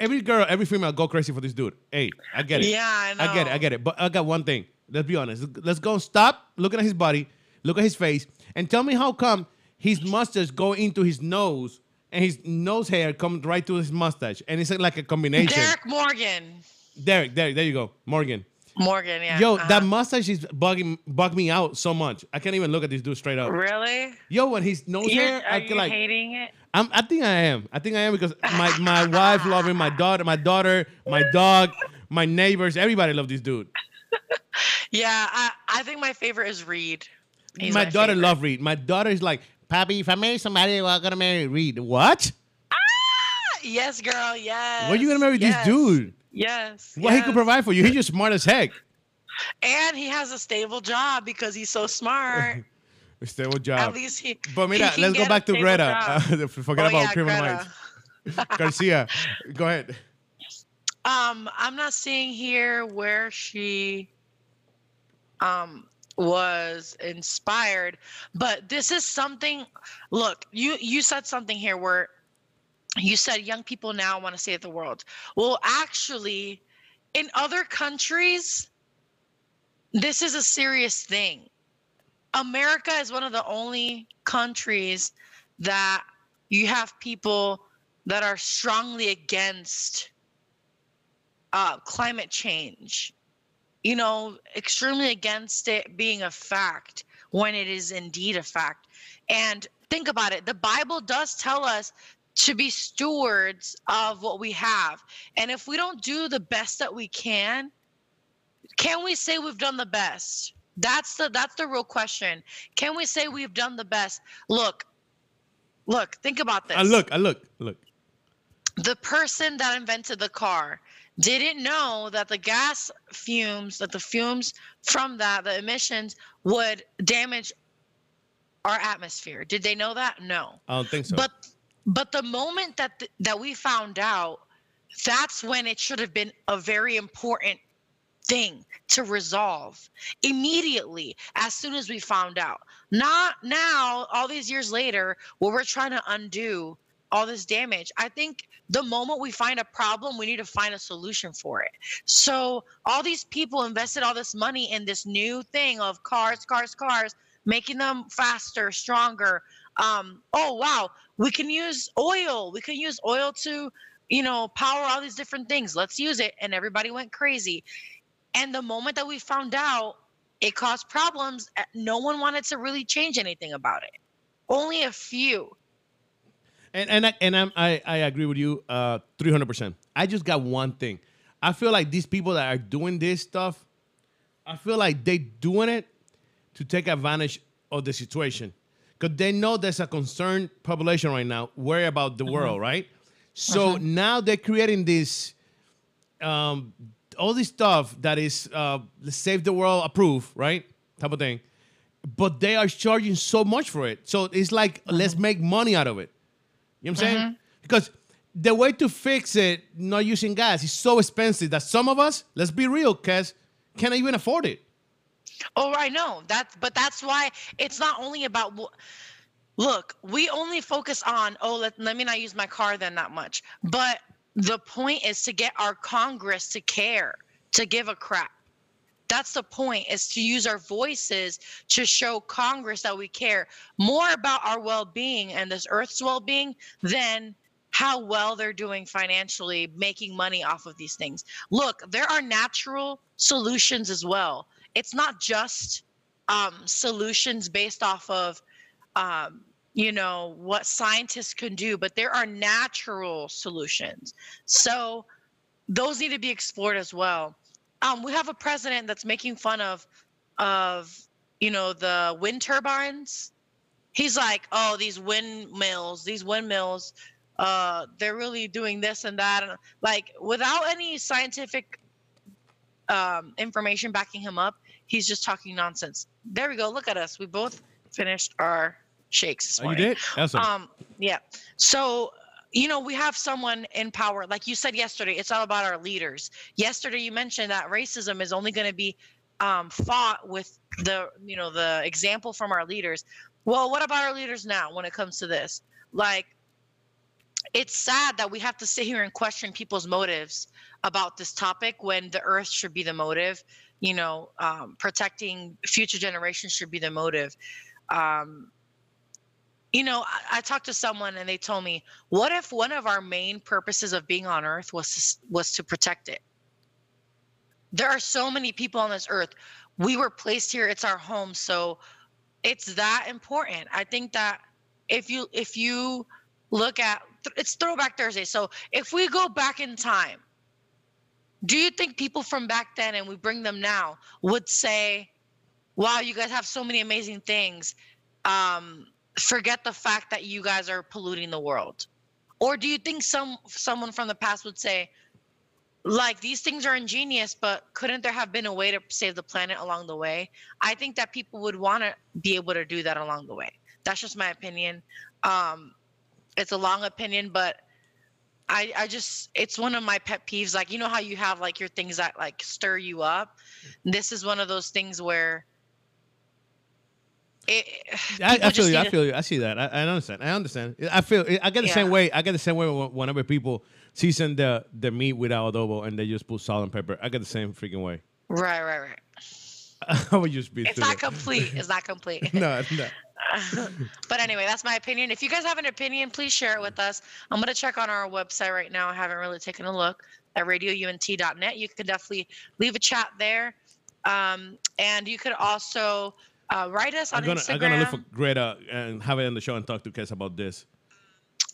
every girl, every female go crazy for this dude. Hey, I get it. Yeah, I know. I get it. I get it. But I got one thing. Let's be honest. Let's go stop looking at his body, look at his face, and tell me how come his mustache go into his nose and his nose hair comes right to his mustache, and it's like a combination. Derek Morgan. Derek, Derek, there you go, Morgan. Morgan, yeah. Yo, uh-huh. that mustache is bugging bug me out so much. I can't even look at this dude straight up. Really? Yo, when he's nose You're, hair, are I you can like. hating it? I'm, I think I am. I think I am because my, my wife love him, my daughter, my daughter, my dog, my neighbors, everybody love this dude. Yeah, I, I think my favorite is Reid. He's my, daughter favorite. love Reid. My daughter is like, Papi, if I marry somebody, I'm gonna marry Reid. What? Ah, yes, girl. Yes. Why you gonna marry yes, this dude? Yes. What he could provide for you? He's just smart as heck. And he has a stable job because he's so smart. a Stable job. At least he. But he mira, can let's go back to Greta. Uh, forget Oh, about yeah, criminal Greta. minds. Garcia, go ahead. Um, I'm not seeing here where she um was inspired, but this is something look, you you said something here where you said young people now want to save the world. Well, actually, in other countries, this is a serious thing. America is one of the only countries that you have people that are strongly against uh, climate change, you know, extremely against it being a fact when it is indeed a fact. And think about it the Bible does tell us to be stewards of what we have. And if we don't do the best that we can, can we say we've done the best? That's the that's the real question. Can we say we've done the best? Look, look, think about this I look, I look, look. the person that invented the car didn't know that the gas fumes that the fumes from that the emissions would damage our atmosphere did they know that no I don't think so. but but the moment that th- that we found out that's when it should have been a very important thing to resolve immediately as soon as we found out. Not now all these years later where we're trying to undo all this damage. I think the moment we find a problem we need to find a solution for it. So all these people invested all this money in this new thing of cars cars cars making them faster stronger um, oh wow we can use oil we can use oil to you know power all these different things let's use it and everybody went crazy and the moment that we found out it caused problems uh, no one wanted to really change anything about it only a few And and I, and I'm, I I agree with you uh 300%. I just got one thing. I feel like these people that are doing this stuff, I feel like they doing it to take advantage of the situation. Cuz they know there's a concerned population right now worry about the world, right? So now they're creating this um all this stuff that is uh save the world approved, right? Type of thing. But they are charging so much for it. So it's like let's make money out of it. You know what I'm saying? Because the way to fix it, not using gas, is so expensive that some of us, let's be real, Kes, can't even afford it. Oh, I know that, but that's why it's not only about. Look, we only focus on. Oh, let, let me not use my car then that much. But the point is to get our Congress to care, to give a crap. That's the point is to use our voices to show Congress that we care more about our well-being and this earth's well-being than how well they're doing financially making money off of these things. Look, there are natural solutions as well. It's not just um, solutions based off of um, you know what scientists can do, but there are natural solutions. So those need to be explored as well. Um, we have a president that's making fun of of you know the wind turbines. He's like, oh, these windmills, these windmills, uh, they're really doing this and that, and like without any scientific um, information backing him up, he's just talking nonsense. There we go. Look at us. We both finished our shakes this Oh, you did? Awesome. Um, yeah. So, you know, we have someone in power, like you said yesterday, it's all about our leaders. Yesterday, you mentioned that racism is only going to be um, fought with the, you know, the example from our leaders. Well, what about our leaders now when it comes to this? Like, it's sad that we have to sit here and question people's motives about this topic when the earth should be the motive. You know, um, protecting future generations should be the motive. Um, you know, I, I talked to someone and they told me, what if one of our main purposes of being on earth was to, was to protect it? There are so many people on this earth. We were placed here, it's our home, so it's that important. I think that if you if you look at it's throwback Thursday. So if we go back in time, do you think people from back then and we bring them now would say, "Wow, you guys have so many amazing things." Um, forget the fact that you guys are polluting the world or do you think some someone from the past would say like these things are ingenious but couldn't there have been a way to save the planet along the way? I think that people would want to be able to do that along the way. That's just my opinion. Um it's a long opinion but I, I just it's one of my pet peeves like you know how you have like your things that like stir you up mm. this is one of those things where it, I, I feel you. I to- feel you. I see that. I, I understand. I understand. I feel. I get the same way. I get the same way wh- whenever people season the the meat without adobo and they just put salt and pepper. I get the same freaking way. right right right I would just be. it's not complete it's not complete no, no. but anyway that's my opinion if you guys have an opinion please share it with us i'm going to check on our website right now i haven't really taken a look at radiount.net you can definitely leave a chat there um, and you could also uh, write us on I'm gonna instagram I'm gonna look for Greta and have it on the show and talk to Kes about this.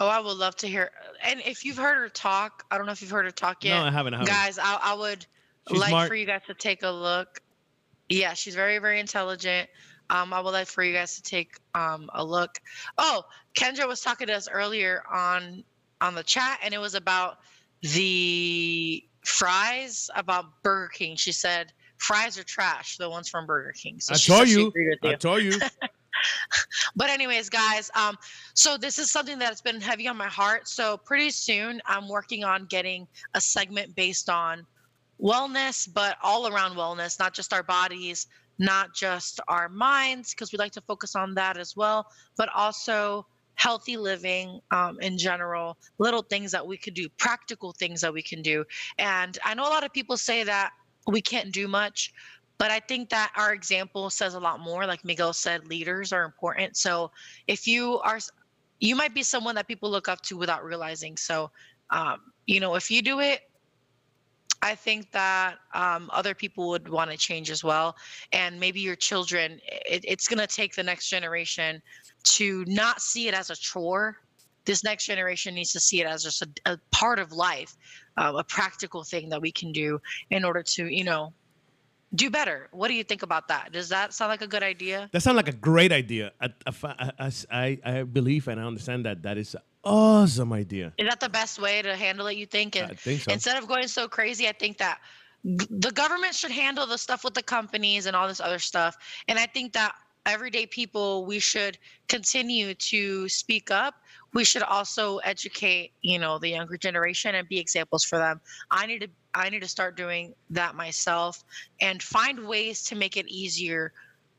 oh i would love to hear and if you've heard her talk i don't know if you've heard her talk yet No, I haven't. I haven't. guys I, I would She's like smart. for you guys to take a look yeah she's very very intelligent um, i would like for you guys to take um, a look oh kendra was talking to us earlier on on the chat and it was about the fries about burger king she said fries are trash the ones from burger king so I told you. with I you. told you. But anyways, guys, um, so this is something that's been heavy on my heart. So pretty soon, I'm working on getting a segment based on wellness, but all around wellness, not just our bodies, not just our minds, because we like to focus on that as well, but also healthy living um, in general, little things that we could do, practical things that we can do. And I know a lot of people say that we can't do much, but I think that our example says a lot more. Like Miguel said, leaders are important. So if you are, you might be someone that people look up to without realizing. So, um, you know, if you do it, I think that um, other people would want to change as well. And maybe your children, it, it's going to take the next generation to not see it as a chore. This next generation needs to see it as just a, a part of life, uh, a practical thing that we can do in order to, you know, do better. What do you think about that? Does that sound like a good idea? That sounds like a great idea. I, I, I, I, believe and I understand that that is awesome idea. Is that the best way to handle it? You think? And I think so. instead of going so crazy, I think that the government should handle the stuff with the companies and all this other stuff. And I think that everyday people, we should continue to speak up. we should also educate, you know, the younger generation and be examples for them. I need to I need to start doing that myself and find ways to make it easier.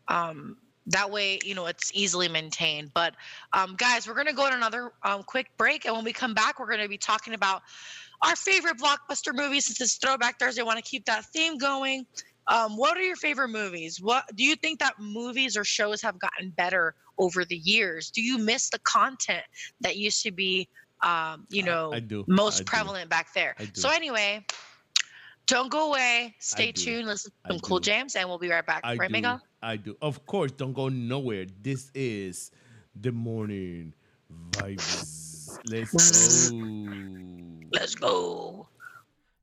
Um, that way, you know, it's easily maintained. But um, guys, we're gonna go on another um, quick break, and when we come back, we're gonna be talking about our favorite blockbuster movies. Since it's Throwback Thursday, I want to keep that theme going. Um, what are your favorite movies? What do you think that movies or shows have gotten better over the years? Do you miss the content that used to be, um, you know, I do. most I do. prevalent back there? I do. So anyway, don't go away. Stay tuned. Listen to I some cool do. jams, and we'll be right back. I right, do. Miguel? I do. Of course, don't go nowhere. This is the morning vibes. Let's go. Let's go.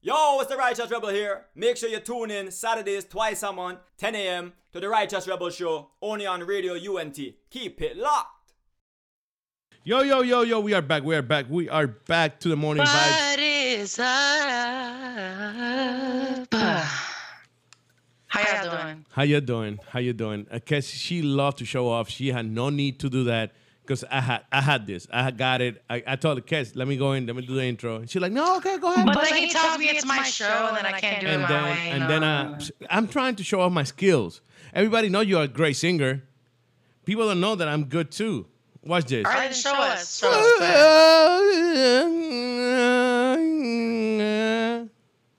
Yo, it's the Righteous Rebel here. Make sure you tune in Saturdays twice a month, 10 a.m. to the Righteous Rebel Show, only on Radio UNT. Keep it locked. Yo, yo, yo, yo. We are back. We are back. We are back to the morning vibes. What is up? How y'all doing? How you doing? How you doing? Because she loved to show off. She had no need to do that. Because I had I had this. I had got it. I, I told her, Kes, let me go in, let me do the intro. And she's like, no, okay, go ahead. But then he tells me it's my show, and then I can't do it and my then way. and then I, I'm trying to show off my skills. Everybody know you're a great singer. People don't know that I'm good too. Watch this. All right, then show us. Show us. Go.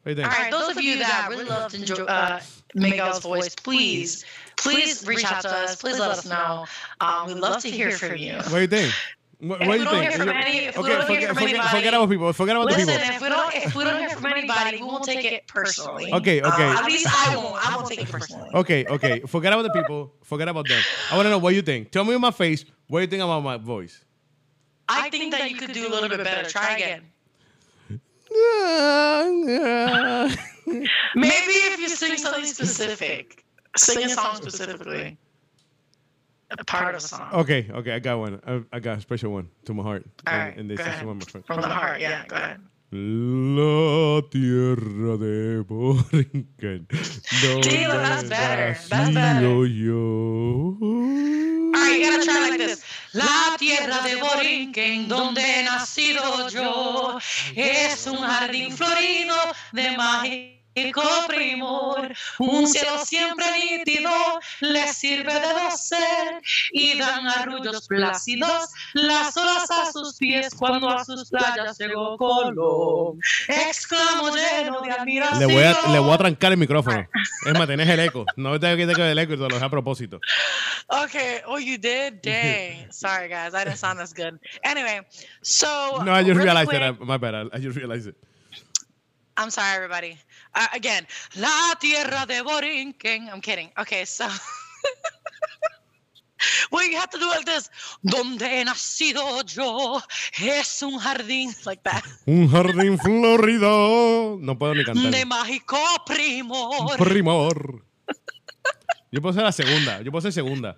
What do you think? All right, those of you that really love to enjoy uh, Miguel's voice, please, please reach out to us. Please let us know. Um, we'd love to hear from you. What do you think? What, what do you think? hear from any- okay, forget, forget, anybody- forget about people. Forget about Listen, the people. if we don't if we don't hear from anybody, we won't take it personally. Okay, okay. Uh, at least I won't. I won't take it personally. Okay, okay. Forget about the people. Forget about them. I want to know what you think. Tell me in my face what you think about my voice. I think that you could do a little bit better. Try again. Maybe if you sing something specific, sing a song specifically. A part of a song. Okay, okay. I got one. I, I got a special one to my heart. All And- right, and this go is ahead. one, my friend. From the heart, yeah, go ahead. La tierra de Borinquen. Dilo, that's better. That's better. yo. All right, you gotta try like this. La tierra de Borinquen, donde he nacido yo, es un jardín florido de mágico primor. Un cielo siempre nítido le sirve de doser y dan arrullos plácidos las olas a sus pies cuando a sus playas llegó Colón. Exclamo lleno de admiración. Le voy, a, le voy a trancar el micrófono. Es más, tenés el eco. No te quites el eco y te lo dejé a propósito. Okay. Oh, you did? Dang. Sorry, guys. I didn't sound as good. Anyway, so. No, I just really realized quick- it. I- My bad. I, I just realized it. I'm sorry, everybody. Uh, again, La Tierra de Borinquen. I'm kidding. Okay, so. you have to do like this. Donde he nacido yo es un jardín. Like that. Un jardín florido. No puedo ni cantar. De mágico primor. Primor. Yo puedo ser la segunda. Yo puedo ser segunda.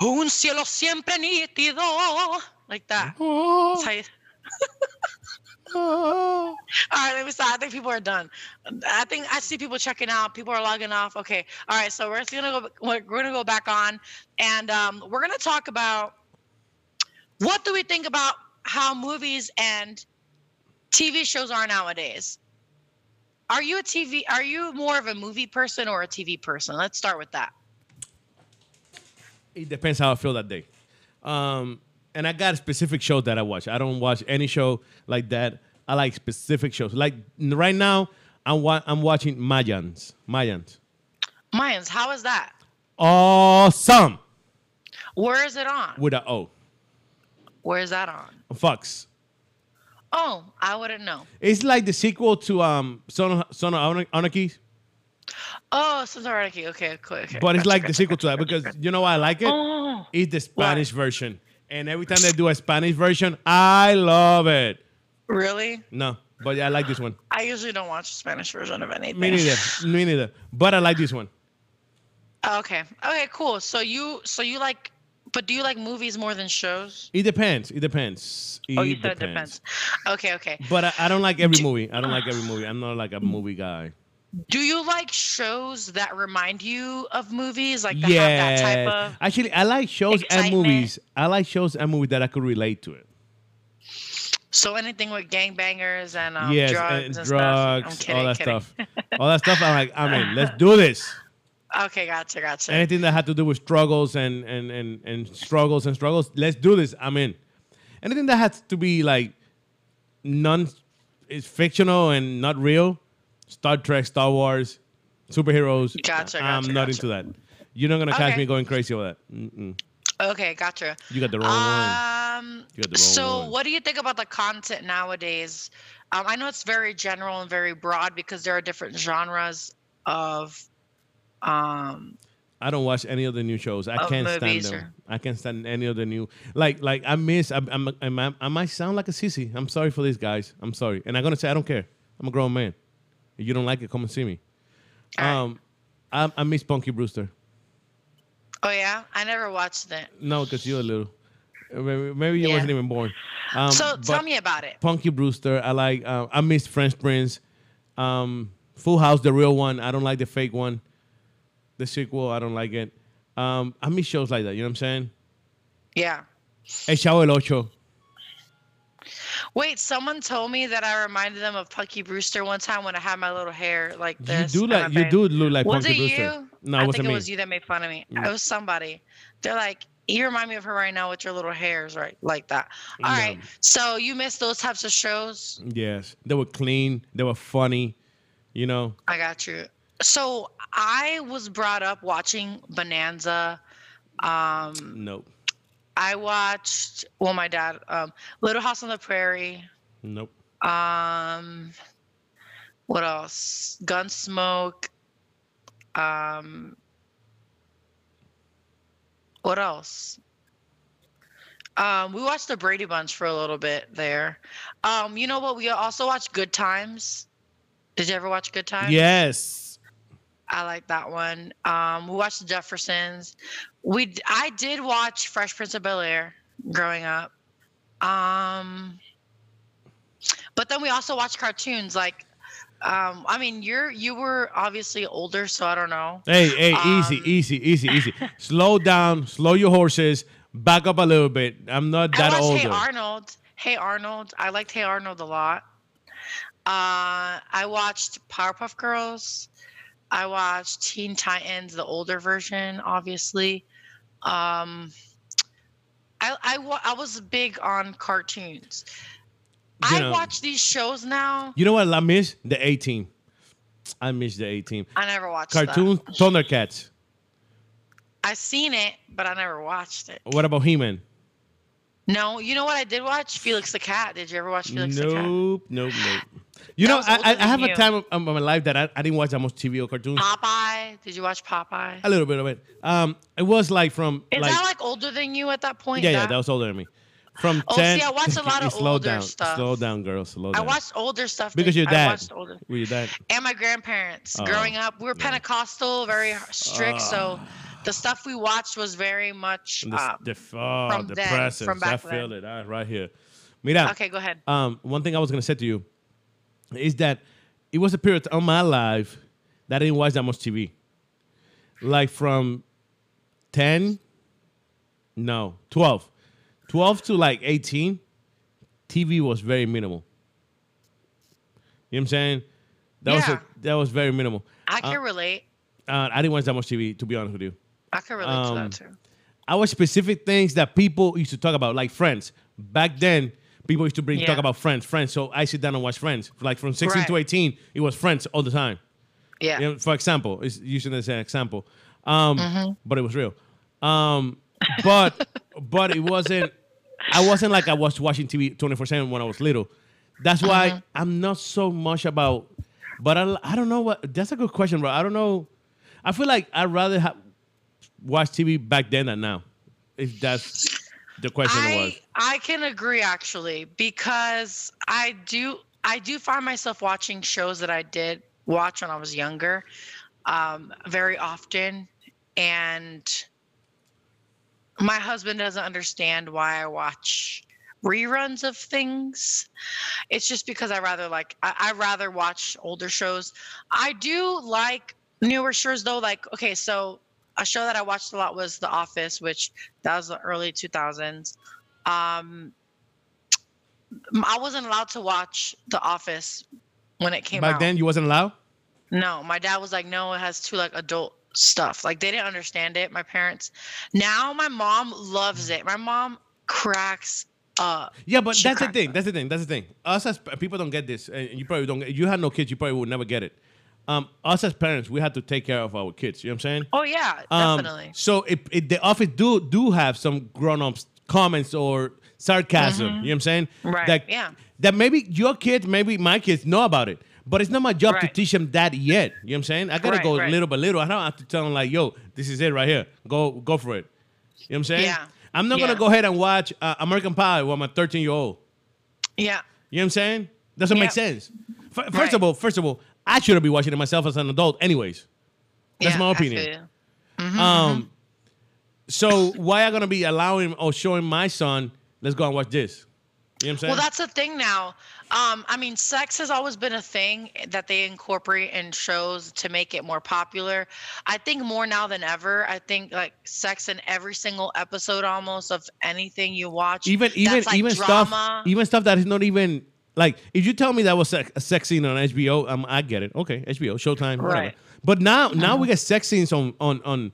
Un cielo siempre nítido. Like that. Oh, All right, let me stop. I think people are done. I think I see people checking out. People are logging off. Okay. All right. So we're gonna go. We're gonna go back on, and um, we're gonna talk about what do we think about how movies and TV shows are nowadays. Are you a TV? Are you more of a movie person or a TV person? Let's start with that. It depends how I feel that day. Um, and I got specific shows that I watch. I don't watch any show like that. I like specific shows. Like right now, I'm wa- I'm watching Mayans. Mayans. Mayans, how is that? Awesome Where is it on? with a O. Where is that on? Fox. Oh, I wouldn't know. It's like the sequel to um Son of, Son of Ana- Anarchy, Oh, so already okay, cool, okay. but it's gotcha, like the gotcha. sequel to that because you know why I like it? Oh, It's the Spanish version, and every time they do a Spanish version, I love it. really? No, but yeah, I like this one. I usually don't watch the Spanish version of anything. Me neither. Me neither. But I like this one. Oh, okay. Okay. Cool. So you, so you like, but do you like movies more than shows? It depends. It depends. It oh, you said it depends. Okay. Okay. But I, I don't like every movie. I don't like every movie. I'm not like a movie guy. Do you like shows that remind you of movies, like that yeah. have that type of? Actually, I like shows and movies. I like shows and movies that I could relate to it. So anything with gangbangers and um, yes, drugs and and, drugs, stuff. I'm kidding, all that kidding. stuff, all that stuff. I'm like, I mean, let's do this. Okay, gotcha, gotcha. Anything that had to do with struggles and and and and struggles and struggles, let's do this. I'm in. Anything that has to be like non, is fictional and not real. Star Trek, Star Wars, superheroes. Gotcha, I'm not gotcha. into that. You're not gonna catch Okay. me going crazy with that. Mm-mm. Okay, gotcha. You got the wrong one. Um, You got the wrong so one. what do you think about the content nowadays? Um, I know it's very general and very broad because there are different genres of um I don't watch any of the new shows. I can't stand them. or- I can't stand any of the new. Like, like I miss. I'm, I'm, I'm, I might sound like a sissy. I'm sorry for these guys. I'm sorry, and I'm gonna say I don't care. I'm a grown man. If you don't like it, come and see me. Um, I, I miss Punky Brewster. oh yeah i never watched it No, because you're a little. Maybe, maybe you Yeah. wasn't even born. Um, so tell me about it Punky Brewster. I like. Uh, I miss French Prince. Um, Full House, the real one. I don't like the fake one. The sequel, I don't like it. Um, I miss shows like that. You know what I'm saying? yeah El Chavo del Ocho. Wait someone told me that i reminded them of punky brewster one time when i had my little hair like this. You do like you do look like was Punky it Brewster. you No, i it think it me. was you that made fun of me Mm. it was somebody they're like you remind me of her right now with your little hairs right like that All No. right so you miss those types of shows Yes, they were clean. They were funny. You know. I got you. So I was brought up watching Bonanza. Um, Nope. I watched well, my dad, um, Little House on the Prairie. Nope. Um, what else? Gunsmoke. Um, what else? Um, we watched the Brady Bunch for a little bit there. Um, you know what? We also watched Good Times. Did you ever watch Good Times? Yes. I like that one. Um, we watched The Jeffersons. We I did watch Fresh Prince of Bel Air growing up. Um, but then we also watched cartoons like. Um, I mean, you're you were obviously older, so I don't know. Hey, hey, easy, Um, easy, easy, easy. slow down. Slow your horses. Back up a little bit. I'm not I that watched older. Hey Arnold. Hey Arnold. I liked Hey Arnold a lot. Uh, I watched Powerpuff Girls. I watched Teen Titans, the older version, obviously. Um, I I, wa- I was big on cartoons. You I know- watch these shows now. You know what I miss? The 18. I miss the 18. I never watched that. Cartoons, Thundercats. I seen it, but I never watched it. What about He-Man? No, you know what I did watch? Felix the Cat. Did you ever watch Felix the Cat? Nope, nope, nope. You know, I, I, I than have a time of, of my life that I, I didn't watch that much TV or cartoons. Popeye. Did you watch Popeye? A little bit of it. Um, it was like from Is like that like older than you at that point? yeah, yeah, That- that was older than me. From Oh, ten. see, I watched a lot of slow older down, stuff. Slow down, girl. Slow down. I watched older stuff because than- your I dad. watched older. With your dad. And my grandparents. Oh, Growing up, we were yeah. Pentecostal, very strict. so the stuff we watched was very much. And Uh, the, the, oh, from the then, presence. from I feel then. it ah, right here. Mira, okay, go ahead. um, one thing I was gonna say to you is that it was a period of my life that I didn't watch that much TV. Like from ten, no, twelve, twelve to like eighteen, TV was very minimal. You know what I'm saying? That was Yeah. a, that was very minimal. I can relate. Uh, I didn't watch that much TV, to be honest with you. I can relate to um, that too. I watch specific things that people used to talk about, like Friends. Back then, people used to bring talk about Friends, Friends. So I sit down and watch Friends. Like from 16 to 18, it was Friends all the time. Yeah. You know, for example, it's using as an example, um, Mm-hmm. but it was real. Um, but but it wasn't. I wasn't like I was watching TV 24 seven when I was little. That's why Mm-hmm. I'm not so much about. But I, I don't know what. That's a good question, bro. I don't know. I feel like I'd rather have watch TV back then than now. If that's the question was. I I can agree actually because I do I do find myself watching shows that I did watch when I was younger, um, very often, and my husband doesn't understand why I watch reruns of things. It's just because I rather like I, I rather watch older shows. I do like newer shows though. Like okay, so a show that I watched a lot was The Office, which that was the early 2000s. Um, I wasn't allowed to watch The Office when it came Back out. then, you wasn't allowed. No, my dad was like, no, it has too like adult stuff. Like they didn't understand it. My parents. Now my mom loves it. My mom cracks up. Yeah, but She that's the thing. up. That's the thing. That's the thing. Us as people don't get this, and you probably don't. You had no kids, you probably would never get it. Um, us as parents, we have to take care of our kids. You know what I'm saying? Oh yeah, Um, definitely. So it, it, the office do do have some grown ups comments or sarcasm. You know what I'm saying? Right, That, yeah. That maybe your kids, maybe my kids know about it, but it's not my job to teach them that yet. You know what I'm saying? I gotta Right, go right. little by little. I don't have to tell them like, yo, this is it right here. Go go for it. You know what I'm saying? Yeah. I'm not gonna go ahead and watch uh, American Pie while I'm a 13 year old. Yeah. You know what I'm saying? Doesn't make sense. F- first Right. of all, first of all, I shouldn't be watching it myself as an adult, anyways. That's yeah, my opinion. feel you. Um, so why are gonna be allowing or showing my son? Let's go and watch this. You know what I'm saying? Well, that's the thing now. Um, I mean, sex has always been a thing that they incorporate in shows to make it more popular. I think more now than ever. I think like sex in every single episode almost of anything you watch. even even like, even drama. stuff even stuff that is not even like if you tell me that was a, sex scene on HBO, um, I get it. Okay, HBO, Showtime, whatever. Right. But now now we get sex scenes on on on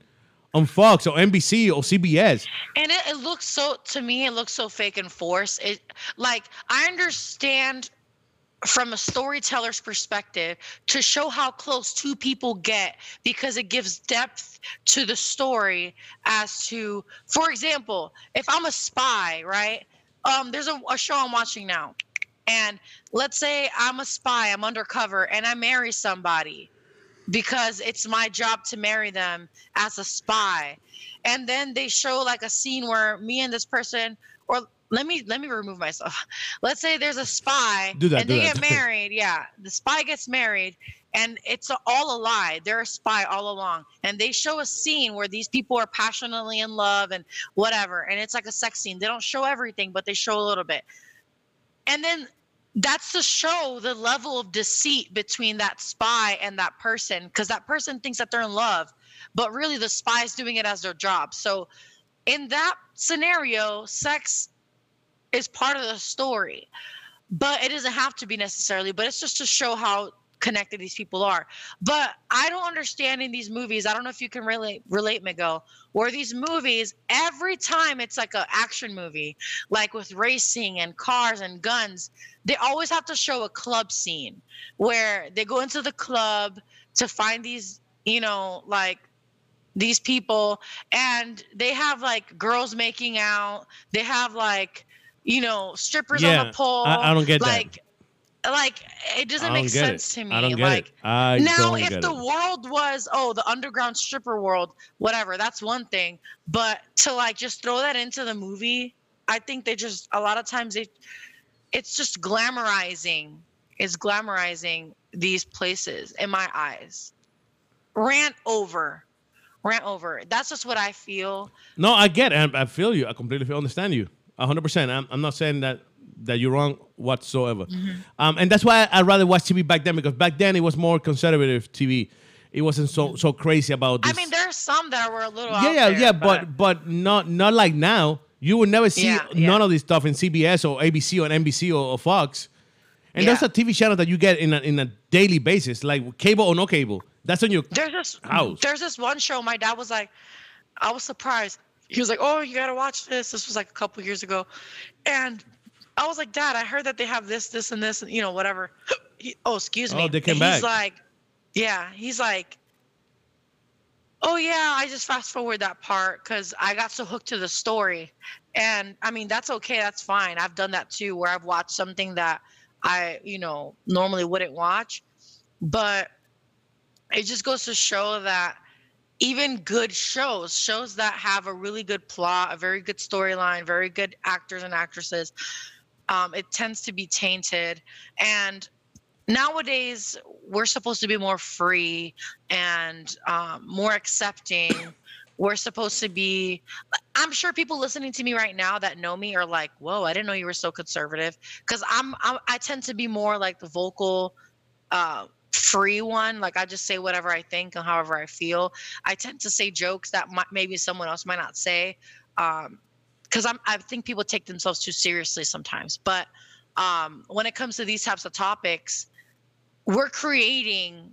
on Fox or NBC or CBS. And it, it looks so to me, it looks so fake and forced. It like I understand from a storyteller's perspective to show how close two people get because it gives depth to the story as to for example if i'm a spy right um there's a, a show i'm watching now and let's say i'm a spy i'm undercover and i marry somebody because it's my job to marry them as a spy. And then they show like a scene where me and this person or let me let me remove myself. Let's say there's a spy Do that, and they that. get married. Yeah the spy gets married and it's all a lie. They're a spy all along. And they show a scene where these people are passionately in love and whatever and it's like a sex scene. They don't show everything but they show a little bit. And then that's to show the level of deceit between that spy and that person because that person thinks that they're in love but really the spy is doing it as their job. So in that scenario sex is part of the story but it doesn't have to be necessarily but it's just to show how connected these people are. But i don't understand in these movies i don't know if you can relate relate miguel where these movies every time it's like a action movie like with racing and cars and guns they always have to show a club scene where they go into the club to find these you know like these people and they have like girls making out they have like you know strippers on Yeah, the pole I- I don't get that. like like it doesn't make sense it. to me I don't get like it. I now if the it. world was oh the underground stripper world whatever that's one thing but to like just throw that into the movie i think they just a lot of times they it's just glamorizing it's glamorizing these places in my eyes rant over rant over that's just what i feel No, I get it. I, I feel you. I completely feel, understand you. hundred percent. I'm, I'm not saying that that you're wrong whatsoever. Mm-hmm. Um, and that's why I rather watch TV back then because back then it was more conservative TV. It wasn't so so crazy about this. i mean there are some that were a little yeah, yeah, there, yeah, but but not not like now. You would never see Yeah, yeah. none of this stuff in CBS or ABC or NBC or, or Fox. And Yeah. that's a TV channel that you get in a, in a daily basis, like cable or no cable. That's on your There's this House. there's this one show my dad was like, I was surprised. He was like, "Oh, you gotta watch this." This was like a couple years ago, and I was like, "Dad, I heard that they have this, this, and this, and you know, whatever." He, oh, excuse oh, me. Oh, they came And back. He's like, "Yeah." He's like, "Oh yeah, I just fast forward that part because I got so hooked to the story." And I mean, that's okay. That's fine. I've done that too, where I've watched something that I, you know, normally wouldn't watch, but it just goes to show that even good shows, shows that have a really good plot, a very good storyline, very good actors and actresses, um, it tends to be tainted. And nowadays, we're supposed to be more free and um, more accepting. We're supposed to be. I'm sure people listening to me right now that know me are like, "Whoa, I didn't know you were so conservative." Because I'm, I'm, I tend to be more like the vocal, uh, free one. Like I just say whatever I think and however I feel. I tend to say jokes that might, maybe someone else might not say, because I'm I think people take themselves too seriously sometimes. But um, when it comes to these types of topics, we're creating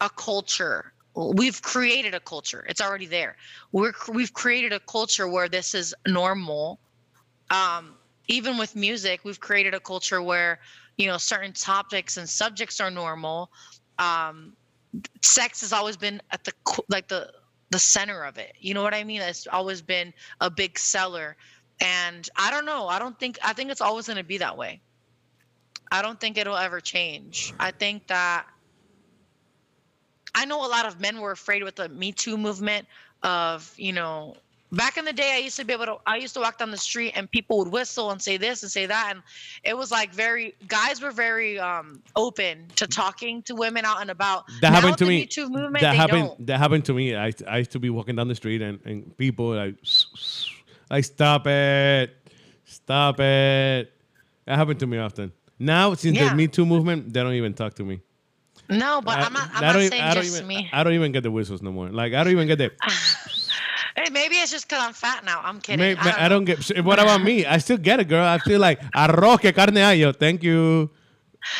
a culture. We've created a culture. It's already there. We're we've created a culture where this is normal. Um, even with music, we've created a culture where you know certain topics and subjects are normal. Um, sex has always been at the like the the center of it. You know what I mean? It's always been a big seller. And I don't know. I don't think I think it's always going to be that way. I don't think it'll ever change. I think that I know a lot of men were afraid with the Me Too movement of, you know, back in the day I used to be able to I used to walk down the street and people would whistle and say this and say that and it was like very guys were very um open to talking to women out and about. That Now happened to me. Movement, that happened. don't. That happened to me. I I used to be walking down the street and, and people like like stop it, stop it. That happened to me often. Now since Yeah. the Me Too movement, they don't even talk to me. No, but I, I'm not. I'm not don't e- saying just even, me. I don't even get the whistles no more. Like I don't even get the. Hey, maybe it's just because I'm fat now. I'm kidding. May- I don't I don't get. What about me? I still get it, girl. I feel like arroz que carne ayo. Thank you.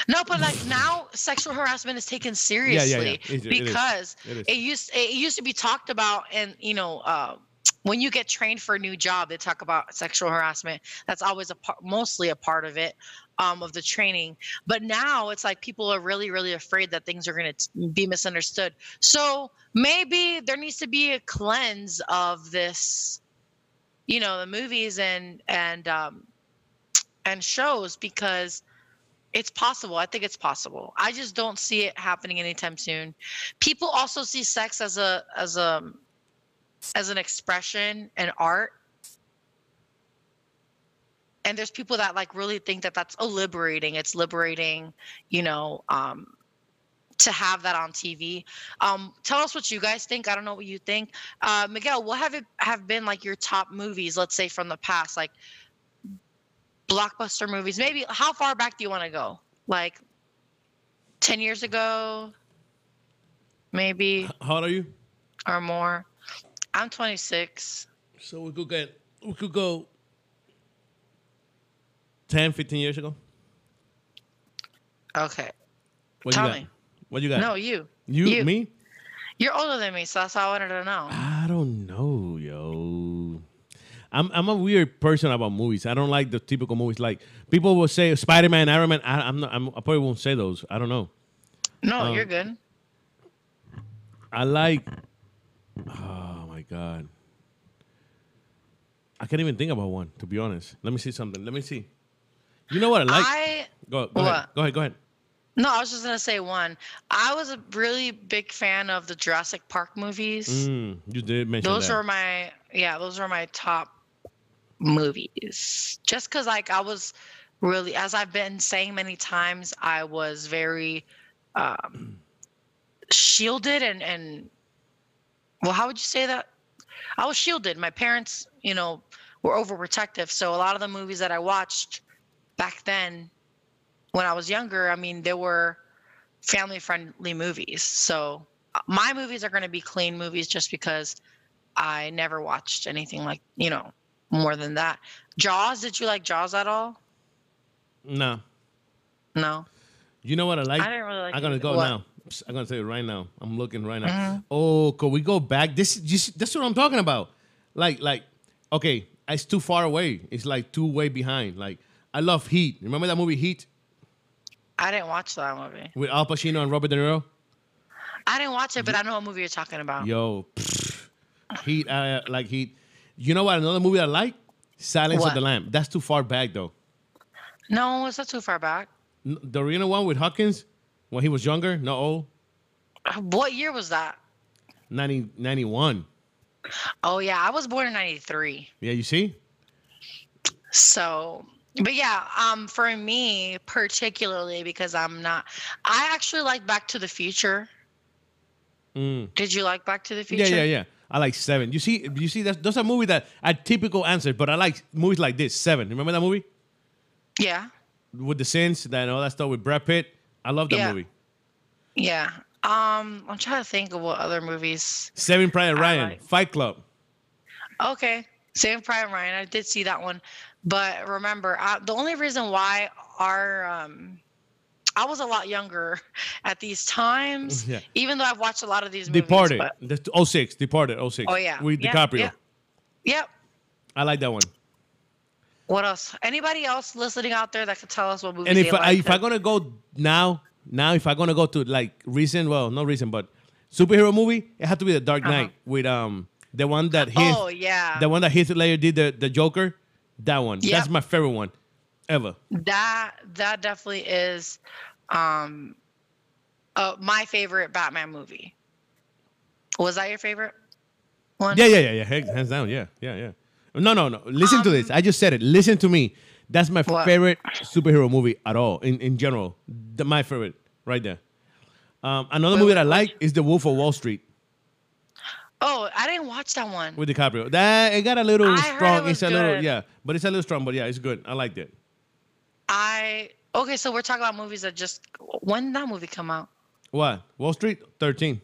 No, but like now, sexual harassment is taken yeah. seriously It- it is. because It it used it used to be talked about, and you know, uh, when you get trained for a new job, they talk about sexual harassment. That's always a part, mostly a part of it, um, of the training. But now it's like people are really, really afraid that things are going to be misunderstood. So maybe there needs to be a cleanse of this, you know, the movies and and um, and shows because it's possible. I think it's possible. I just don't see it happening anytime soon. People also see sex as a as a as an expression and art. And there's people that like really think that that's oh, liberating. It's liberating, you know, um, to have that on TV. Um, tell us what you guys think. I don't know what you think. Uh, Miguel, what have it have been like your top movies? Let's say from the past, like blockbuster movies. Maybe how far back do you want to go? Like 10 years ago, maybe How old are you? or more. I'm 26. So we could get. We could go. 10, 15 years ago. Okay. What Tell you got? me. What you got? No, you. You, you. me? You're older than me, so that's all I wanted to know. I don't know, yo. I'm I'm a weird person about movies. I don't like the typical movies. Like people will say Spider Man, Iron Man. I, I'm not. I'm, I probably won't say those. I don't know. No, Um, you're good. I like. Oh my god. I can't even think about one. To be honest, let me see something. Let me see. You know what I like? I go go ahead. Go ahead. Go ahead. no, I was just gonna say one. I was a really big fan of the Jurassic Park movies. Mm, you did mention those that. are my yeah those were my top movies just because like i was really as i've been saying many times i was very um shielded and and well how would you say that i was shielded my parents you know were overprotective so a lot of the movies that i watched back then when i was younger i mean there were family friendly movies so uh, my movies are going to be clean movies just because I never watched anything like, you know, more than that. Jaws, did you like Jaws at all? no. No. You know what I like? I didn't really like I'm gonna go What? now. I'm gonna tell you right now. I'm looking right now. Mhm. Oh, could we go back? This you see, that's what I'm talking about. Like, like, okay, it's too far away. It's like too way behind. Like, I love Heat. Remember that movie Heat I didn't watch that movie. with Al Pacino and Robert De Niro? I didn't watch it, but I know what movie you're talking about. Yo, pfft, Heat. I like Heat. You know what? Another movie I like, Silence What? of the Lamb. That's too far back though. No, it's not too far back. The original one with Hawkins when he was younger, not old. What year was that? 90, 91. Oh yeah, I was born in '93. Yeah, you see? So, but yeah, um, for me particularly because I'm not. I actually like Back to the Future. Mm. Did you like Back to the Future? Yeah, yeah, yeah. I like seven. You see, you see, that's, those are movies that are typical answer but I like movies like this. Seven. Remember that movie Yeah. with the sins that and all that stuff with Brad Pitt? I love that Yeah. movie. Yeah. Um, I'm trying to think of what other movies. Seven Private Ryan, like- Fight Club. Okay, Saving Private Ryan. I did see that one, but remember, I, the only reason why our um, I was a lot younger at these times. Yeah. Even though I've watched a lot of these movies. Departed. The 06. Departed. 06. Oh yeah. With yeah, DiCaprio. Yeah. Yep. I like that one. What else? Anybody else listening out there that could tell us what movies And if I, like if I'm gonna go now, now if I'm gonna go to like recent, well, not recent, but superhero movie, it had to be The Dark Uh-huh. Knight with um the one that Heath, Oh yeah. the one that Heath Ledger did the the Joker. That one. Yep. That's my favorite one, ever. that that definitely is um uh, my favorite Batman movie. Was that your favorite one? Yeah, yeah, yeah, yeah. Hands down. Yeah, yeah, yeah. No, no, no. Listen to this. I just said it. Listen to me. That's my Um, What? favorite superhero movie at all in, in general. The, my favorite, right there. Um, another Wait, movie that I like is The Wolf of Wall Street Oh, I didn't watch that one. with DiCaprio. That it got a little I strong. it It's a little yeah, but it's a little strong. But yeah, it's good. I liked it. I okay, so we're talking about movies that just when did that movie come out? What? Wall Street thirteen.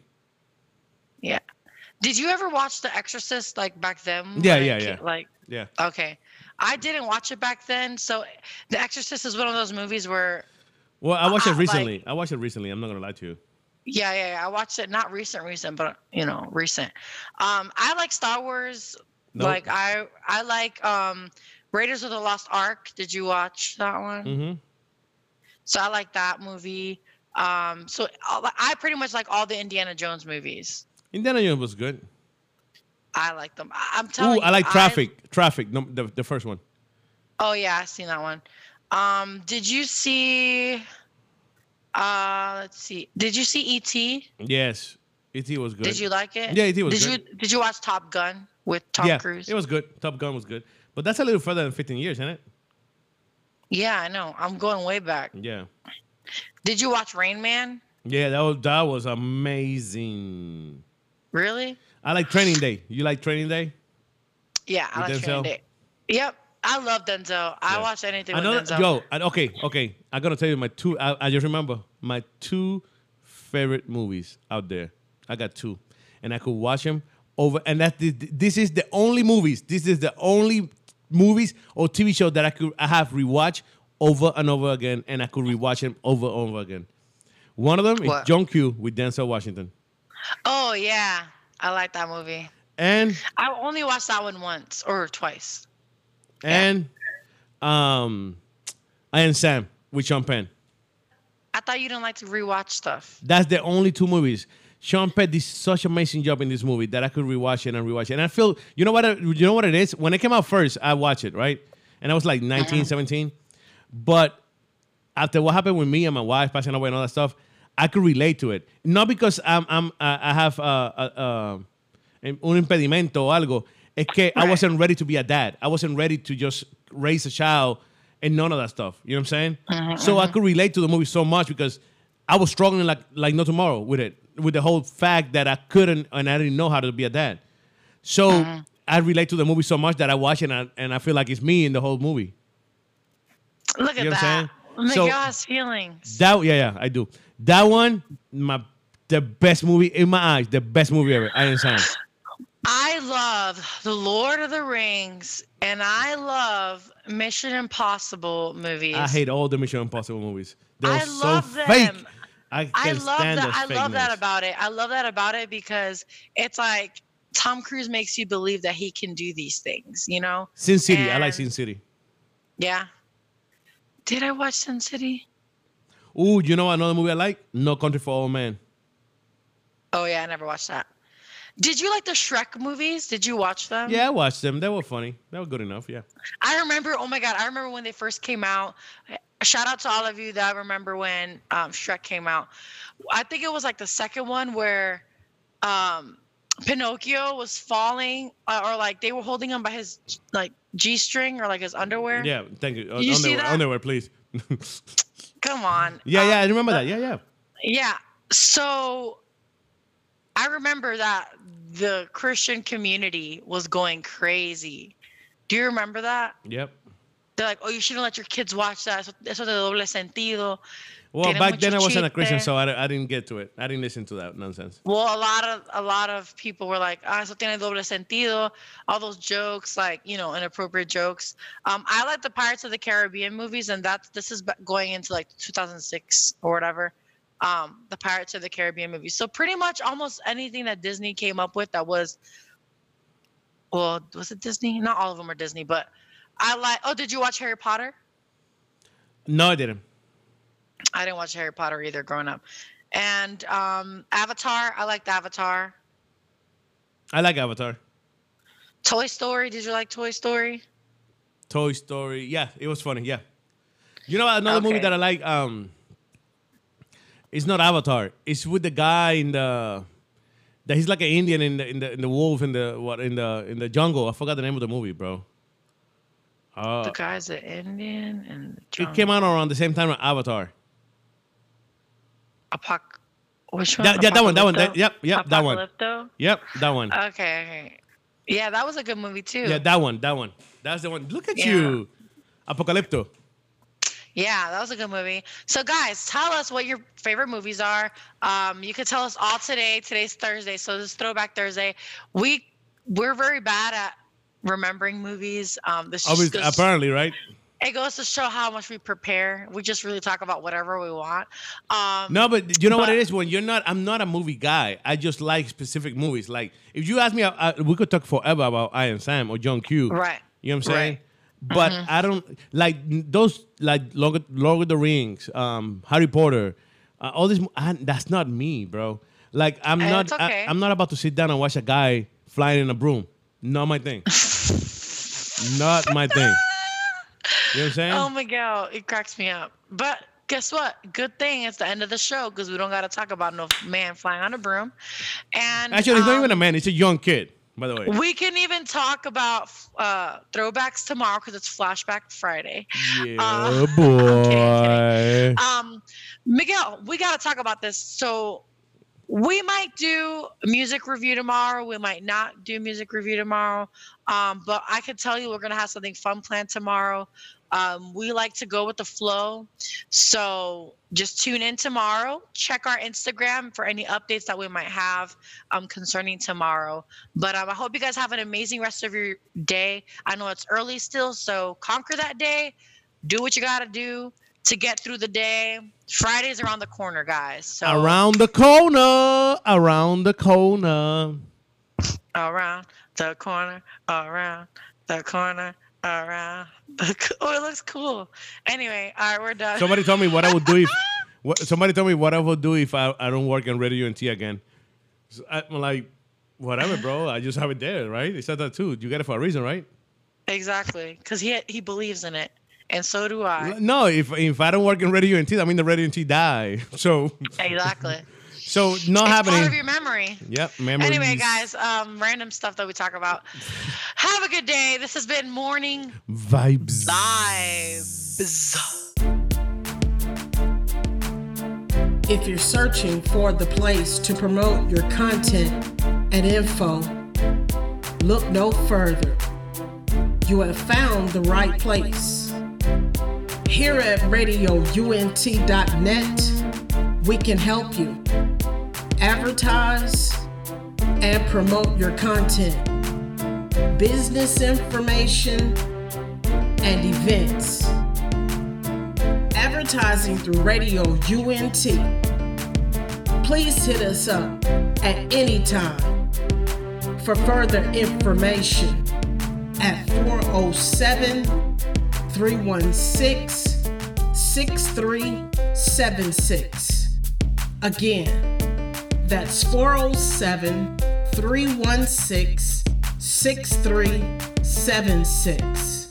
Yeah. Did you ever watch The Exorcist like back then? Yeah, it yeah, yeah. Like Yeah. okay, I didn't watch it back then. So The Exorcist is one of those movies where Well, I watched it like- recently. I watched it recently. I'm not gonna lie to you. Yeah, yeah, yeah. I watched it not recent, recent, but you know, recent. Um, I like Star Wars. Nope. Like I, I like um, Raiders of the Lost Ark. Did you watch that one? Mm-hmm. So I like that movie. Um, so I I pretty much like all the Indiana Jones movies. Indiana Jones was good. I like them. I- I'm telling Ooh, you. I like Traffic. Traffic. No, the, the first one. oh yeah, I seen that one. Um, did you see? Uh, let's see. Did you see E.T.? Yes, E.T. was good. Did you like it? Yeah, E.T. was did good. you Did you watch Top Gun with Tom yeah, Cruise? it was good. Top Gun was good, but that's a little further than 15 years, isn't it? Yeah, I know. I'm going way back. Yeah. Did you watch Rain Man? Yeah, that was that was amazing. Really? I like Training Day. You like Training Day? Yeah, I With like Training Day. Yep, I love Denzel. I watch anything Another with Denzel. yo, I- okay, okay. I gotta tell you my two. I, I just remember my two favorite movies out there. I got two, and I could watch them over. And that this is the only movies. This is the only movies or TV show that I could I have rewatched over and over again, and I could rewatch them over and over again. One of them is What? John Q with Denzel Washington, Oh yeah, I like that movie. and I only watched that one once or twice. And um, I Am Sam with Sean Penn. I thought you didn't like to rewatch stuff. That's the only two movies. Sean Penn did such amazing job in this movie that I could rewatch it and rewatch it. And I feel, you know what, it- you know what it is? When it came out first, I watched it, right? And I was like 19, 17. But after what happened with me and my wife passing away and all that stuff, I could relate to it. Not because I'm, I'm I have uh, uh, uh, un impedimento o algo. Es que I wasn't ready to be a dad. I wasn't ready to just raise a child and none of that stuff. You know what I'm saying? Mm-hmm, so I mm-hmm. could relate to the movie so much because I was struggling like like no tomorrow with it, with the whole fact that I couldn't and I didn't know how to be a dad. So mm-hmm. I relate to the movie so much that I watch it and I, and I feel like it's me in the whole movie. Look at You know what that. I'm saying? So- has feelings. That yeah yeah I do. That one my the best movie in my eyes, the best movie ever. I understand. I love The Lord of the Rings and I love Mission Impossible movies. I hate all the Mission Impossible movies. They're I so love them. fake. I I love that. I love that about it. I love that about it because it's like Tom Cruise makes you believe that he can do these things, you know? Sin City. I like Sin City. Yeah. Did I watch Sin City? Ooh, you know another movie I like? No Country for Old Men. Oh yeah, I never watched that. Did you like the Shrek movies? Did you watch them? Yeah, I watched them. They were funny. They were good enough. Yeah. I remember. Oh my god, I remember when they first came out. Shout out to all of you that remember when um, Shrek came out. I think it was like the second one where um, Pinocchio was falling, uh, or like they were holding him by his like g string or like his underwear. Yeah. Thank you. Uh, You see underwear, that? underwear, please. Come on. yeah, yeah. I Um, remember that. Yeah, yeah. Yeah. So I remember that the Christian community was going crazy. Do you remember that? Yep. They're like, oh, you shouldn't let your kids watch that. Eso, de doble sentido. Well, Tiene back then I wasn't a Christian, so I, I didn't get to it. I didn't listen to that nonsense. Well, a lot of a lot of people were like, "Ah, eso tiene doble sentido." All those jokes, like you know, inappropriate jokes. Um, I like the Pirates of the Caribbean movies, and that's this is going into like 2006 or whatever. Um, the Pirates of the Caribbean movies. So pretty much almost anything that Disney came up with that was, well, was it Disney? Not all of them are Disney, but I like. Oh, did you watch Harry Potter? No, I didn't. I didn't watch Harry Potter either growing up. And um, Avatar, I liked Avatar. I like Avatar. Toy Story, did you like Toy Story? Toy Story. Yeah, it was funny. Yeah. You know another movie that I like? Um, it's not Avatar. It's with the guy in the that he's like an Indian in the in the in the wolf in the what in the in the jungle. I forgot the name of the movie, bro. Uh, the guy's an Indian and it came out around the same time as Avatar. Apoc- which one? That, yeah, that one, that one. That, yep, yep, that one. Yep, that one. Okay, okay. Yeah, that was a good movie too. Yeah, that one, that one. That's the one. Look at Yeah. you, Apocalypto. Yeah, that was a good movie. So, guys, tell us what your favorite movies are. Um, you could tell us all today. Today's Thursday, so this is Throwback Thursday. We we're very bad at remembering movies. Um, this Obviously, goes, apparently, right? it goes to show how much we prepare. We just really talk about whatever we want. Um, No, but you know what it is when you're not. I'm not a movie guy. I just like specific movies. Like if you ask me, I, I- we could talk forever about I Am Sam or John Q. Right. You know what I'm saying? Right. But Mm-hmm. I don't like those like Lord, of- Lord of the Rings, um, Harry Potter, uh, all this. I, that's not me, bro. Like I'm Eh, not. okay. I, am not about to sit down and watch a guy flying in a broom. Not my thing. not my thing. You know what I'm saying? Oh my god, it cracks me up. But guess what? Good thing it's the end of the show because we don't got to talk about no man flying on a broom. And Actually, it's not um, even a man. It's a young kid, by the way. We can even talk about uh, throwbacks tomorrow because it's Flashback Friday. Yeah, Uh, boy. Um, Miguel, we got to talk about this. So we might do a music review tomorrow. We might not do music review tomorrow. Um, but I can tell you we're gonna have something fun planned tomorrow. Um, we like to go with the flow. So just tune in tomorrow. Check our Instagram for any updates that we might have um, concerning tomorrow. But um, I hope you guys have an amazing rest of your day. I know it's early still, so conquer that day. Do what you got to do to get through the day. Friday's around the corner, guys. So Around the corner, around the corner. around the corner, around the corner, around the. Oh, it looks cool. Anyway, all right, we're done. Somebody told me what I would do if. What, somebody told me what I would do if I, I don't work in Radio UNT again. So I'm like, whatever, bro. I just have it there, right? They said that too. You get it for a reason, right? exactly, because he he believes in it, and so do I. No, if if I don't work in Radio UNT, I mean the Radio UNT die. So Exactly. So not it's happening. part of your memory. Yep, memories. Anyway, guys, um, random stuff that we talk about. Have a good day. This has been Morning Vibes. Vibes. If you're searching for the place to promote your content and info, look no further. You have found the right place. Here at radiount.net, we can help you advertise and promote your content, business information, and events advertising through Radio UNT. Please hit us up at any time for further information at 407 316 6376. Again, that's 407 316 6376.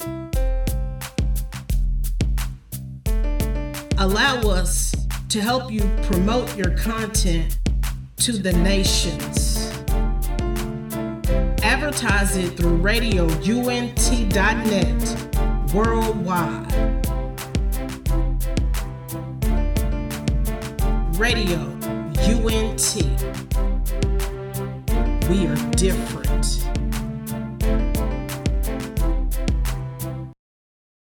allow us to help you promote your content to the nations. Advertise it through radiount.net worldwide. Radio UNT. We are different.